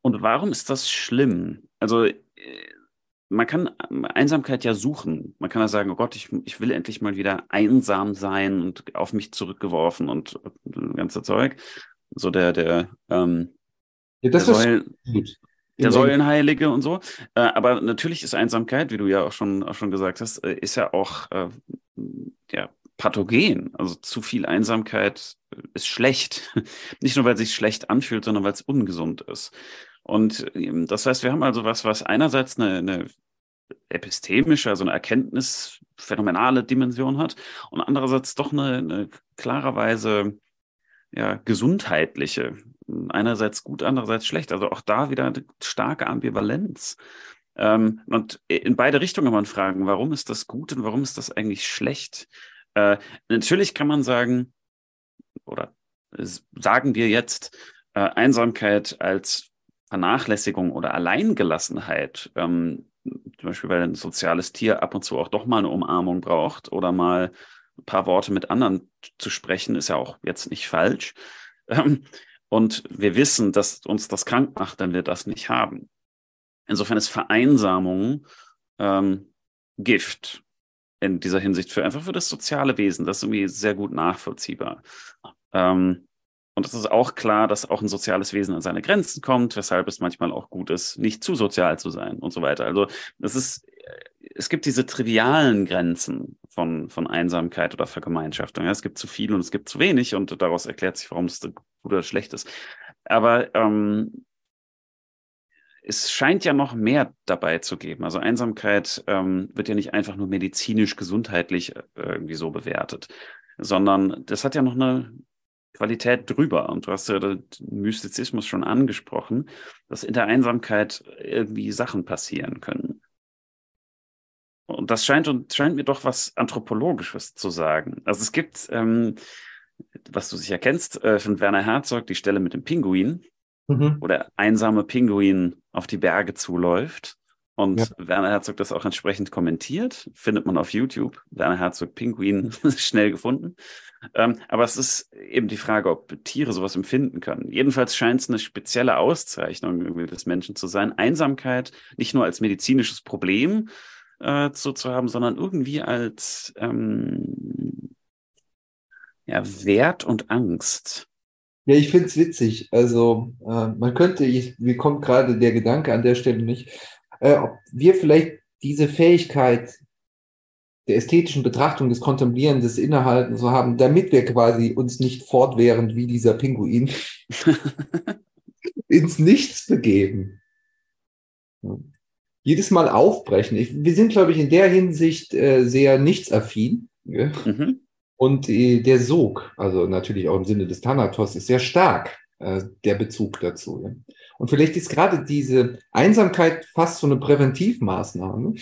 Speaker 2: Und warum ist das schlimm? Also äh, man kann Einsamkeit ja suchen. Man kann ja sagen, oh Gott, ich, ich will endlich mal wieder einsam sein und auf mich zurückgeworfen und das ganze Zeug. So der, der, ähm,
Speaker 1: ja, das der, Säulen,
Speaker 2: der Säulenheilige und so. Aber natürlich ist Einsamkeit, wie du ja auch schon, auch schon gesagt hast, ist ja auch ja, pathogen. Also zu viel Einsamkeit ist schlecht. Nicht nur, weil es sich schlecht anfühlt, sondern weil es ungesund ist. Und ähm, das heißt, wir haben also was, was einerseits eine, eine epistemische, also eine erkenntnisphänomenale Dimension hat und andererseits doch eine, eine klarerweise ja, gesundheitliche. Einerseits gut, andererseits schlecht. Also auch da wieder eine starke Ambivalenz. Ähm, und in beide Richtungen kann man fragen, warum ist das gut und warum ist das eigentlich schlecht? Äh, natürlich kann man sagen, oder sagen wir jetzt, äh, Einsamkeit als Vernachlässigung oder Alleingelassenheit, ähm, zum Beispiel, weil ein soziales Tier ab und zu auch doch mal eine Umarmung braucht oder mal ein paar Worte mit anderen zu sprechen, ist ja auch jetzt nicht falsch. Ähm, und wir wissen, dass uns das krank macht, wenn wir das nicht haben. Insofern ist Vereinsamung ähm, Gift in dieser Hinsicht für einfach für das soziale Wesen. Das ist irgendwie sehr gut nachvollziehbar. Ähm, und es ist auch klar, dass auch ein soziales Wesen an seine Grenzen kommt, weshalb es manchmal auch gut ist, nicht zu sozial zu sein und so weiter. Also das ist, es gibt diese trivialen Grenzen von, von Einsamkeit oder Vergemeinschaftung. Ja, es gibt zu viel und es gibt zu wenig und daraus erklärt sich, warum es gut oder schlecht ist. Aber ähm, es scheint ja noch mehr dabei zu geben. Also Einsamkeit ähm, wird ja nicht einfach nur medizinisch, gesundheitlich äh, irgendwie so bewertet, sondern das hat ja noch eine Qualität drüber. Und du hast ja den Mystizismus schon angesprochen, dass in der Einsamkeit irgendwie Sachen passieren können. Und das scheint, und scheint mir doch was Anthropologisches zu sagen. Also es gibt, ähm, was du sicher kennst, äh, von Werner Herzog, die Stelle mit dem Pinguin, mhm. wo der einsame Pinguin auf die Berge zuläuft. Und ja. Werner Herzog das auch entsprechend kommentiert, findet man auf YouTube. Werner Herzog Pinguin schnell gefunden. Ähm, aber es ist eben die Frage, ob Tiere sowas empfinden können. Jedenfalls scheint es eine spezielle Auszeichnung des Menschen zu sein, Einsamkeit nicht nur als medizinisches Problem äh, zu, zu haben, sondern irgendwie als ähm, ja, Wert und Angst.
Speaker 1: Ja, ich finde es witzig. Also äh, man könnte, ich, mir kommt gerade der Gedanke an der Stelle nicht, äh, ob wir vielleicht diese Fähigkeit der ästhetischen Betrachtung, des Kontemplieren, des Innehalten so haben, damit wir quasi uns nicht fortwährend wie dieser Pinguin ins Nichts begeben. Ja. Jedes Mal aufbrechen. Ich, wir sind, glaube ich, in der Hinsicht äh, sehr nichtsaffin. Ja? Mhm. Und der Sog, also natürlich auch im Sinne des Thanatos, ist sehr stark, äh, der Bezug dazu. Ja? Und vielleicht ist gerade diese Einsamkeit fast so eine Präventivmaßnahme,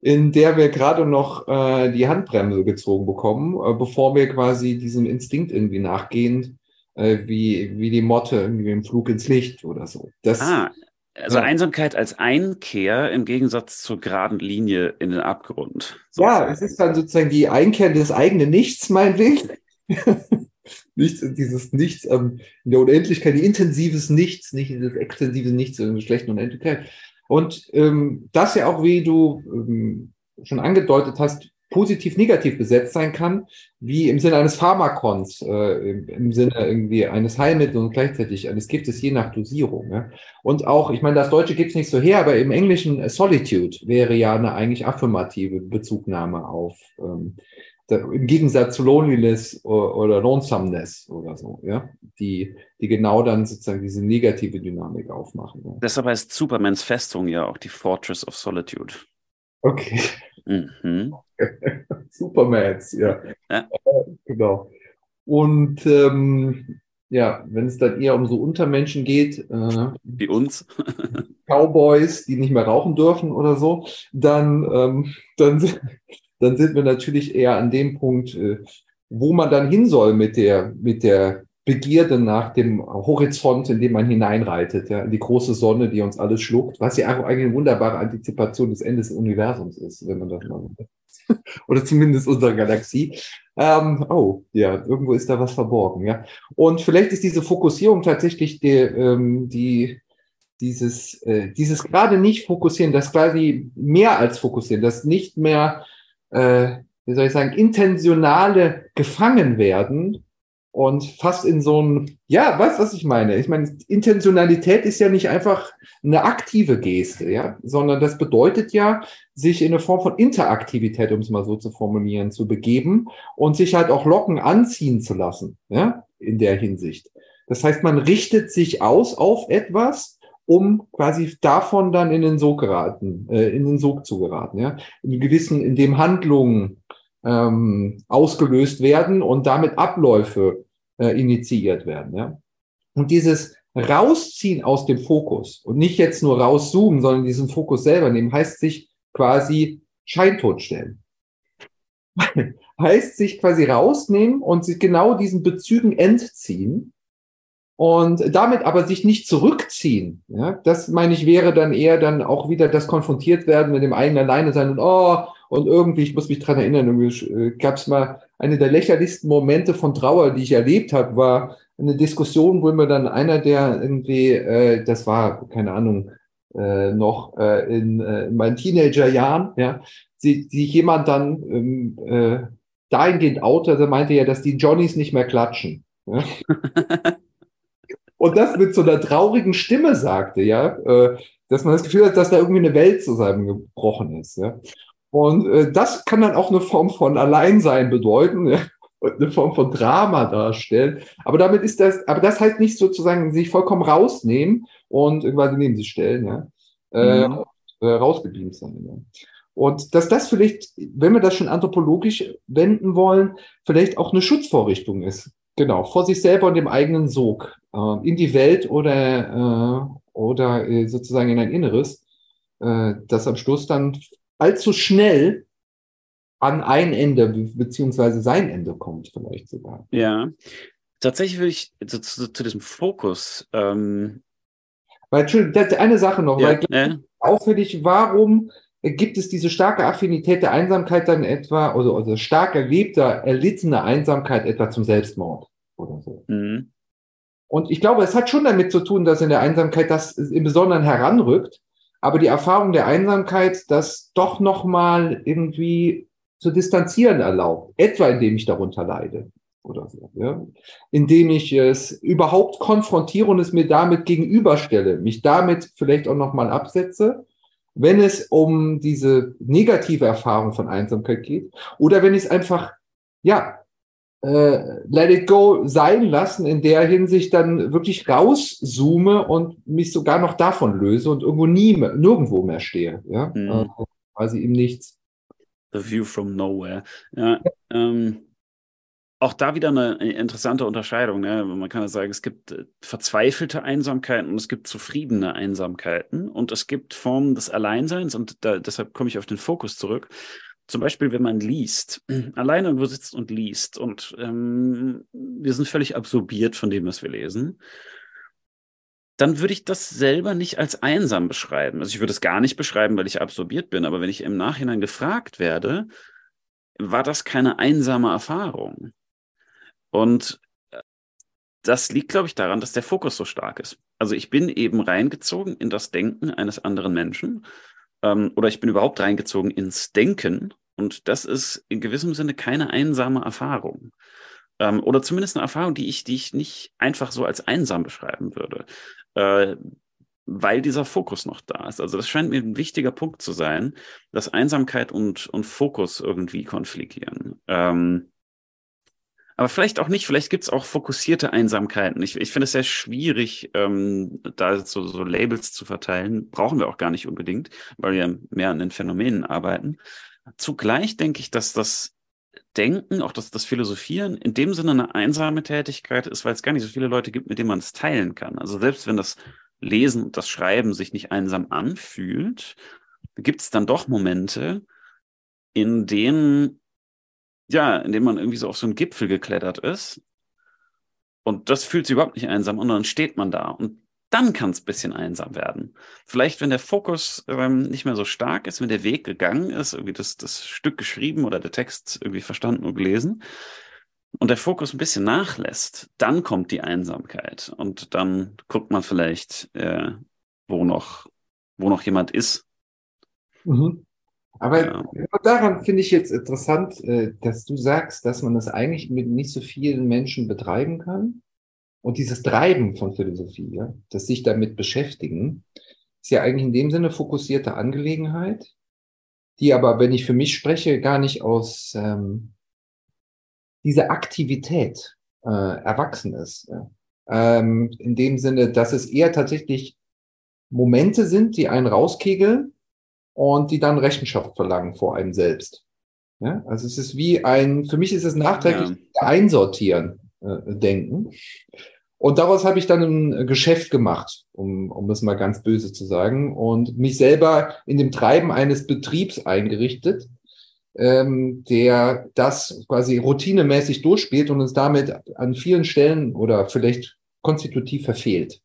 Speaker 1: in der wir gerade noch äh, die Handbremse gezogen bekommen, äh, bevor wir quasi diesem Instinkt irgendwie nachgehen, äh, wie, wie die Motte irgendwie im Flug ins Licht oder so.
Speaker 2: Das, ah, also ja. Einsamkeit als Einkehr im Gegensatz zur geraden Linie in den Abgrund.
Speaker 1: Sozusagen. Ja, es ist dann sozusagen die Einkehr des eigenen Nichts, meinetwegen. Nichts, dieses Nichts ähm, in der Unendlichkeit, die intensives Nichts, nicht dieses extensive Nichts in der schlechten Unendlichkeit. Und ähm, das ja auch, wie du ähm, schon angedeutet hast, positiv-negativ besetzt sein kann, wie im Sinne eines Pharmakons, äh, im, im, Sinne irgendwie eines Heilmittels und gleichzeitig eines Giftes, je nach Dosierung. Ja? Und auch, ich meine, das Deutsche gibt es nicht so her, aber im Englischen äh, Solitude wäre ja eine eigentlich affirmative Bezugnahme auf ähm, im Gegensatz zu Loneliness oder Lonesomeness oder so, ja, die, die genau dann sozusagen diese negative Dynamik aufmachen. Ja.
Speaker 2: Deshalb heißt Supermans Festung ja auch die Fortress of Solitude.
Speaker 1: Okay. Mhm. Supermans, ja. ja. Genau. Und ähm, ja, wenn es dann eher um so Untermenschen geht, äh,
Speaker 2: wie uns,
Speaker 1: Cowboys, die nicht mehr rauchen dürfen oder so, dann, ähm, dann, dann sind wir natürlich eher an dem Punkt, äh, wo man dann hin soll mit der, mit der Begierde nach dem Horizont, in dem man hineinreitet, ja, in die große Sonne, die uns alles schluckt, was ja eigentlich eine wunderbare Antizipation des Endes des Universums ist, wenn man das mal oder zumindest unserer Galaxie. Ähm, oh, ja, irgendwo ist da was verborgen, ja. Und vielleicht ist diese Fokussierung tatsächlich die, ähm, die dieses, äh, dieses gerade nicht fokussieren, das quasi mehr als fokussieren, das nicht mehr äh, wie soll ich sagen, intentionale Gefangenwerden und fast in so ein, ja, weißt was ich meine? Ich meine, Intentionalität ist ja nicht einfach eine aktive Geste, ja, sondern das bedeutet ja, sich in eine Form von Interaktivität, um es mal so zu formulieren, zu begeben und sich halt auch locken anziehen zu lassen, ja, in der Hinsicht. Das heißt, man richtet sich aus auf etwas, um quasi davon dann in den Sog geraten, äh, in den Sog zu geraten, ja, in gewissen, in dem Handlungen ähm, ausgelöst werden und damit Abläufe äh, initiiert werden, ja. Und dieses Rausziehen aus dem Fokus und nicht jetzt nur rauszoomen, sondern diesen Fokus selber nehmen, heißt sich quasi scheintot stellen. heißt sich quasi rausnehmen und sich genau diesen Bezügen entziehen und damit aber sich nicht zurückziehen. Ja, das meine ich wäre dann eher dann auch wieder das konfrontiert werden mit dem eigenen Alleine sein und oh, Und irgendwie, ich muss mich dran erinnern, irgendwie gab es mal eine der lächerlichsten Momente von Trauer, die ich erlebt habe, war eine Diskussion, wo mir dann einer, der irgendwie, äh, das war, keine Ahnung, äh, noch äh, in, äh, in meinen Teenagerjahren, ja, sich jemand dann ähm, äh, dahingehend outete, meinte ja, dass die Johnnies nicht mehr klatschen. Ja? Und das mit so einer traurigen Stimme sagte, ja, äh, dass man das Gefühl hat, dass da irgendwie eine Welt zusammengebrochen ist. Ja? Und äh, das kann dann auch eine Form von Alleinsein bedeuten. Ja? und eine Form von Drama darstellen. Aber damit ist das, aber das heißt nicht sozusagen sich vollkommen rausnehmen und quasi neben sich stellen, ja, äh, mhm. äh, rausgeblieben sein. Ja. Und dass das vielleicht, wenn wir das schon anthropologisch wenden wollen, vielleicht auch eine Schutzvorrichtung ist. Genau, vor sich selber und dem eigenen Sog, äh, in die Welt oder, äh, oder äh, sozusagen in ein Inneres, äh, das am Schluss dann allzu schnell an ein Ende beziehungsweise sein Ende kommt, vielleicht sogar.
Speaker 2: Ja, tatsächlich würde ich zu, zu, zu diesem Fokus. Ähm
Speaker 1: weil, eine Sache noch, ja, weil ja. auffällig, warum gibt es diese starke Affinität der Einsamkeit dann etwa, also, also stark erlebter, erlittene Einsamkeit etwa zum Selbstmord oder so. Mhm. Und ich glaube, es hat schon damit zu tun, dass in der Einsamkeit das im Besonderen heranrückt, aber die Erfahrung der Einsamkeit, das doch nochmal irgendwie zu distanzieren erlaubt, etwa indem ich darunter leide oder so, ja? indem ich es überhaupt konfrontiere und es mir damit gegenüberstelle, mich damit vielleicht auch nochmal absetze, wenn es um diese negative Erfahrung von Einsamkeit geht oder wenn ich es einfach, ja, äh, let it go sein lassen, in der Hinsicht dann wirklich rauszoome und mich sogar noch davon löse und irgendwo nie, mehr, nirgendwo mehr stehe, ja, mhm. äh, quasi im Nichts.
Speaker 2: The View from Nowhere. Ja, ähm, auch da wieder eine interessante Unterscheidung. Ne? Man kann ja sagen, es gibt äh, verzweifelte Einsamkeiten und es gibt zufriedene Einsamkeiten und es gibt Formen des Alleinseins und da, deshalb komme ich auf den Fokus zurück. Zum Beispiel, wenn man liest, alleine irgendwo sitzt und liest und ähm, wir sind völlig absorbiert von dem, was wir lesen dann würde ich das selber nicht als einsam beschreiben. Also ich würde es gar nicht beschreiben, weil ich absorbiert bin, aber wenn ich im Nachhinein gefragt werde, war das keine einsame Erfahrung. Und äh, das liegt, glaube ich, daran, dass der Fokus so stark ist. Also ich bin eben reingezogen in das Denken eines anderen Menschen ähm, oder ich bin überhaupt reingezogen ins Denken und das ist in gewissem Sinne keine einsame Erfahrung. Ähm, oder zumindest eine Erfahrung, die ich, die ich nicht einfach so als einsam beschreiben würde äh, weil dieser Fokus noch da ist. Also das scheint mir ein wichtiger Punkt zu sein, dass Einsamkeit und, und Fokus irgendwie konfligieren. Ähm, aber vielleicht auch nicht, vielleicht gibt es auch fokussierte Einsamkeiten. Ich, ich finde es sehr schwierig, ähm, da so, so Labels zu verteilen. Brauchen wir auch gar nicht unbedingt, weil wir mehr an den Phänomenen arbeiten. Zugleich denke ich, dass das Denken, auch das, das Philosophieren in dem Sinne eine einsame Tätigkeit ist, weil es gar nicht so viele Leute gibt, mit denen man es teilen kann. Also selbst wenn das Lesen und das Schreiben sich nicht einsam anfühlt, gibt es dann doch Momente, in denen, ja, in denen man irgendwie so auf so einen Gipfel geklettert ist. Und das fühlt sich überhaupt nicht einsam und dann steht man da und dann kann es ein bisschen einsam werden. Vielleicht, wenn der Fokus ähm, nicht mehr so stark ist, wenn der Weg gegangen ist, irgendwie das, das Stück geschrieben oder der Text irgendwie verstanden und gelesen und der Fokus ein bisschen nachlässt, dann kommt die Einsamkeit und dann guckt man vielleicht, äh, wo noch, wo noch jemand ist.
Speaker 1: Mhm. Aber ja. daran finde ich jetzt interessant, äh, dass du sagst, dass man das eigentlich mit nicht so vielen Menschen betreiben kann. Und dieses Treiben von Philosophie, ja, das sich damit beschäftigen, ist ja eigentlich in dem Sinne fokussierte Angelegenheit, die aber, wenn ich für mich spreche, gar nicht aus ähm, dieser Aktivität äh, erwachsen ist. Ja. Ähm, in dem Sinne, dass es eher tatsächlich Momente sind, die einen rauskegeln und die dann Rechenschaft verlangen vor einem selbst. Ja, also es ist wie ein, für mich ist es nachträglich ja. einsortieren äh, denken. Und daraus habe ich dann ein Geschäft gemacht, um, um es mal ganz böse zu sagen, und mich selber in dem Treiben eines Betriebs eingerichtet, ähm, der das quasi routinemäßig durchspielt und uns damit an vielen Stellen oder vielleicht konstitutiv verfehlt.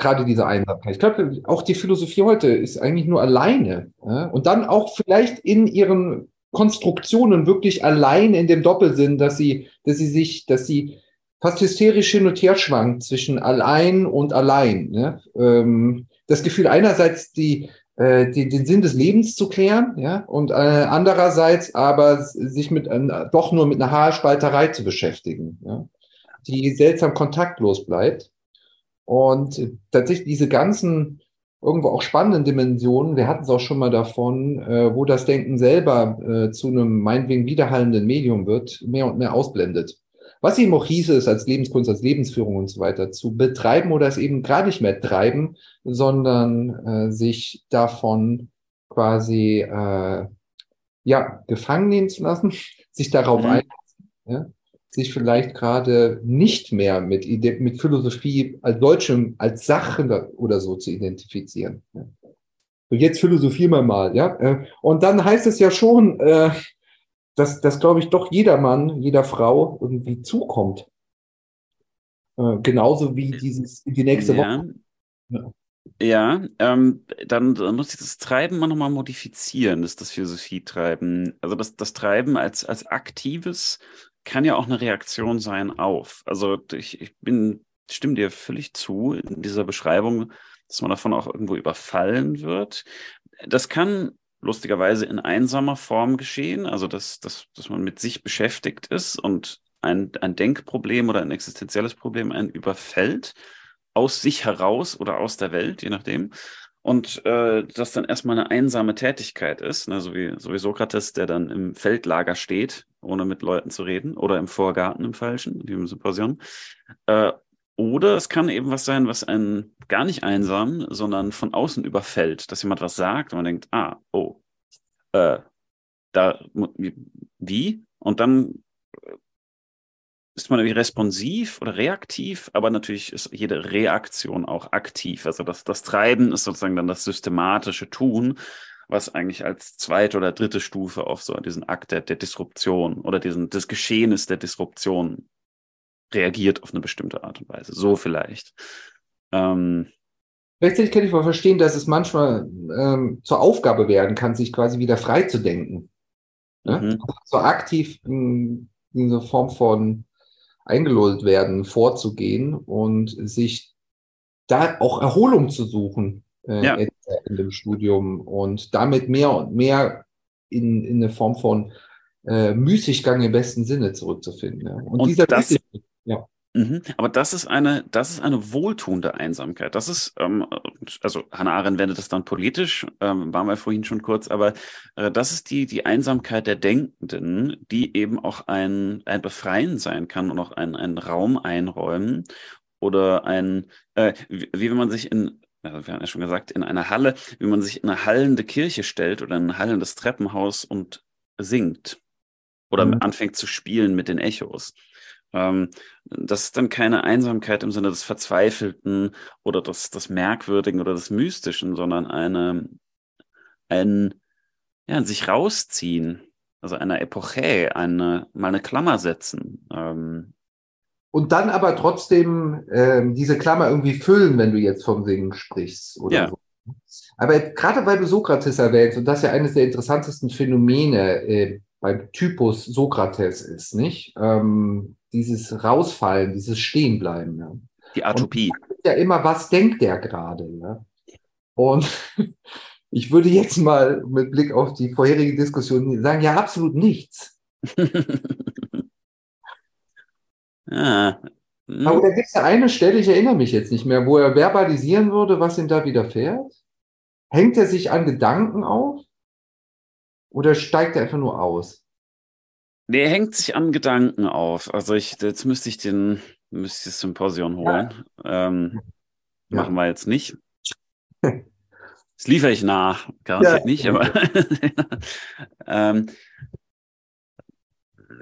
Speaker 1: Gerade diese Einsamkeit. Ich glaube, auch die Philosophie heute ist eigentlich nur alleine. Ja? Und dann auch vielleicht in ihren Konstruktionen wirklich allein in dem Doppelsinn, dass sie, dass sie sich, dass sie fast hysterisch hin und her schwankt zwischen allein und allein. Ne? Ähm, das Gefühl einerseits die, äh, den Sinn des Lebens zu klären, ja, und äh, andererseits aber sich mit äh, doch nur mit einer Haarspalterei zu beschäftigen, ja, die seltsam kontaktlos bleibt. Und tatsächlich diese ganzen irgendwo auch spannenden Dimensionen, wir hatten es auch schon mal davon, äh, wo das Denken selber äh, zu einem meinetwegen widerhallenden Medium wird, mehr und mehr ausblendet. Was eben auch hieße, ist als Lebenskunst, als Lebensführung und so weiter zu betreiben oder es eben gar nicht mehr treiben, sondern äh, sich davon quasi äh, ja gefangen nehmen zu lassen, sich darauf mhm. einlassen, ja? Sich vielleicht gerade nicht mehr mit, mit Philosophie als Deutschem, als Sache oder so zu identifizieren. Und jetzt philosophieren wir mal, ja. Äh, und dann heißt es ja schon, äh, dass, dass glaube ich, doch jeder Mann, jeder Frau irgendwie zukommt. Äh, genauso wie dieses die nächste ja. Woche.
Speaker 2: Ja. Ja, ähm, dann, dann, muss ich das Treiben mal nochmal modifizieren, das, das Philosophietreiben. Also das, das Treiben als, als aktives kann ja auch eine Reaktion sein auf. Also ich, ich bin, stimme dir völlig zu in dieser Beschreibung, dass man davon auch irgendwo überfallen wird. Das kann lustigerweise in einsamer Form geschehen, also dass, dass, dass man mit sich beschäftigt ist und ein, ein Denkproblem oder ein existenzielles Problem einen überfällt, aus sich heraus oder aus der Welt, je nachdem. Und äh, das dann erstmal eine einsame Tätigkeit ist, ne, so, wie, so wie Sokrates, der dann im Feldlager steht, ohne mit Leuten zu reden, oder im Vorgarten im Falschen, im Symposion. Äh, oder es kann eben was sein, was einen gar nicht einsam, sondern von außen überfällt, dass jemand was sagt und man denkt, ah, oh, äh, da, wie? Und dann ist man irgendwie responsiv oder reaktiv, aber natürlich ist jede Reaktion auch aktiv. Also das, das Treiben ist sozusagen dann das systematische Tun, was eigentlich als zweite oder dritte Stufe auf so diesen Akt der, der Disruption oder diesen, des Geschehens der Disruption reagiert auf eine bestimmte Art und Weise. So vielleicht. Ähm,
Speaker 1: Gleichzeitig kann ich mal verstehen, dass es manchmal ähm, zur Aufgabe werden kann, sich quasi wieder frei zu denken. Ne? Mhm. So aktiv in, in so Form von eingelullt werden, vorzugehen und sich da auch Erholung zu suchen äh, ja. in dem Studium und damit mehr und mehr in, in eine Form von äh, Müßiggang im besten Sinne zurückzufinden. Ja.
Speaker 2: Und, und dieser das, ja. Mhm. Aber das ist eine, das ist eine wohltuende Einsamkeit. Das ist, ähm, also Hannah Arendt wendet das dann politisch, ähm, waren wir vorhin schon kurz, aber äh, das ist die, die Einsamkeit der Denkenden, die eben auch ein, ein Befreien sein kann und auch ein, einen Raum einräumen oder ein, äh, wie, wie wenn man sich in also wir haben ja schon gesagt, in einer Halle, wie man sich in eine hallende Kirche stellt oder in ein hallendes Treppenhaus und singt oder mhm. anfängt zu spielen mit den Echos. Ähm, das ist dann keine Einsamkeit im Sinne des Verzweifelten oder des, des Merkwürdigen oder des Mystischen, sondern eine, ein, ja, sich rausziehen, also eine Epoche, eine, mal eine Klammer setzen. Ähm,
Speaker 1: und dann aber trotzdem ähm, diese Klammer irgendwie füllen, wenn du jetzt vom Singen sprichst oder ja. so. Aber gerade weil du Sokrates erwähnst, und das ja eines der interessantesten Phänomene äh, beim Typus Sokrates ist, nicht? Ähm, dieses Rausfallen, dieses Stehenbleiben. Ja.
Speaker 2: Die Atopie.
Speaker 1: ja immer, was denkt der gerade? Ja? Und ich würde jetzt mal mit Blick auf die vorherige Diskussion sagen, ja, absolut nichts. ah. Hm. Aber da gibt es ja eine Stelle, ich erinnere mich jetzt nicht mehr, wo er verbalisieren würde, was ihm da widerfährt. Hängt er sich an Gedanken auf? Oder steigt er einfach nur aus?
Speaker 2: Nee, hängt sich an Gedanken auf. Also ich, jetzt müsste ich den, müsste ich das Symposion holen. Ja. Ähm, ja. Machen wir jetzt nicht. Das liefere ich nach, garantiert ja. nicht, aber ähm,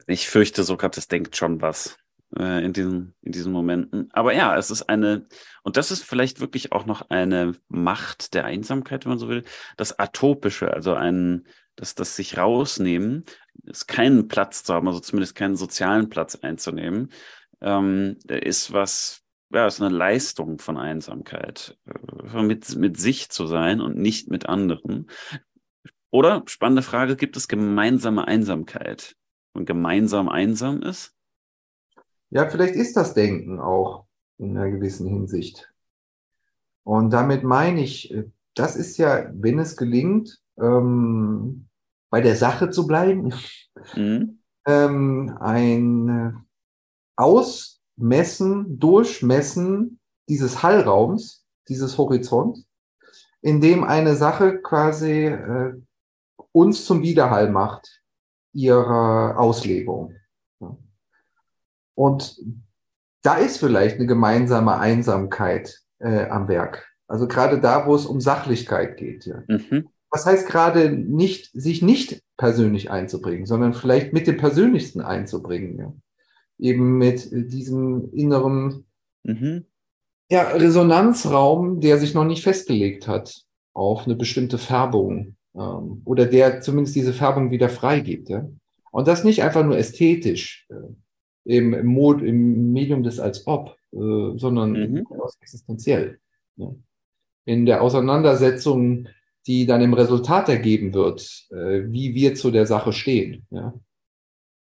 Speaker 2: ich fürchte, Sokrates denkt schon was äh, in, diesen, in diesen Momenten. Aber ja, es ist eine, und das ist vielleicht wirklich auch noch eine Macht der Einsamkeit, wenn man so will, das Atopische, also ein, das, das sich rausnehmen, ist keinen Platz zu haben, also zumindest keinen sozialen Platz einzunehmen, ähm, ist was, ja, ist eine Leistung von Einsamkeit, äh, mit, mit sich zu sein und nicht mit anderen. Oder, spannende Frage, gibt es gemeinsame Einsamkeit? Und gemeinsam einsam ist?
Speaker 1: Ja, vielleicht ist das Denken auch in einer gewissen Hinsicht. Und damit meine ich, äh, das ist ja, wenn es gelingt, ähm, bei der Sache zu bleiben, mhm. ähm, ein äh, Ausmessen, Durchmessen dieses Hallraums, dieses Horizont, in dem eine Sache quasi äh, uns zum Widerhall macht ihrer Auslegung. Und da ist vielleicht eine gemeinsame Einsamkeit äh, am Werk. Also gerade da, wo es um Sachlichkeit geht. Ja. Mhm. Was heißt gerade nicht, sich nicht persönlich einzubringen, sondern vielleicht mit dem Persönlichsten einzubringen. Ja. Eben mit diesem inneren mhm. ja, Resonanzraum, der sich noch nicht festgelegt hat auf eine bestimmte Färbung ähm, oder der zumindest diese Färbung wieder freigibt. Ja. Und das nicht einfach nur ästhetisch äh, im, im, Mod, im Medium des als ob, äh, sondern mhm. existenziell. Ja in der Auseinandersetzung, die dann im Resultat ergeben wird, äh, wie wir zu der Sache stehen, ja,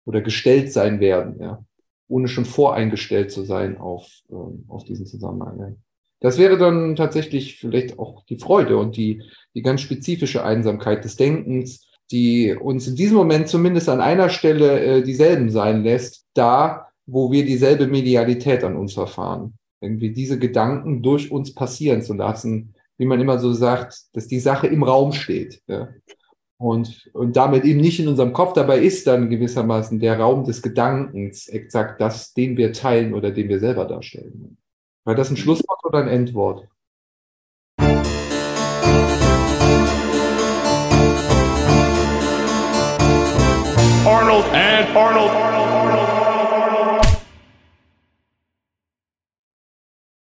Speaker 1: oder gestellt sein werden, ja, ohne schon voreingestellt zu sein auf, äh, auf diesen Zusammenhang. Das wäre dann tatsächlich vielleicht auch die Freude und die, die ganz spezifische Einsamkeit des Denkens, die uns in diesem Moment zumindest an einer Stelle äh, dieselben sein lässt, da, wo wir dieselbe Medialität an uns erfahren irgendwie diese Gedanken durch uns passieren zu lassen, wie man immer so sagt, dass die Sache im Raum steht. Ja. Und, und damit eben nicht in unserem Kopf, dabei ist dann gewissermaßen der Raum des Gedankens exakt das, den wir teilen oder den wir selber darstellen. War das ein Schlusswort oder ein Endwort? Arnold and Arnold. Arnold.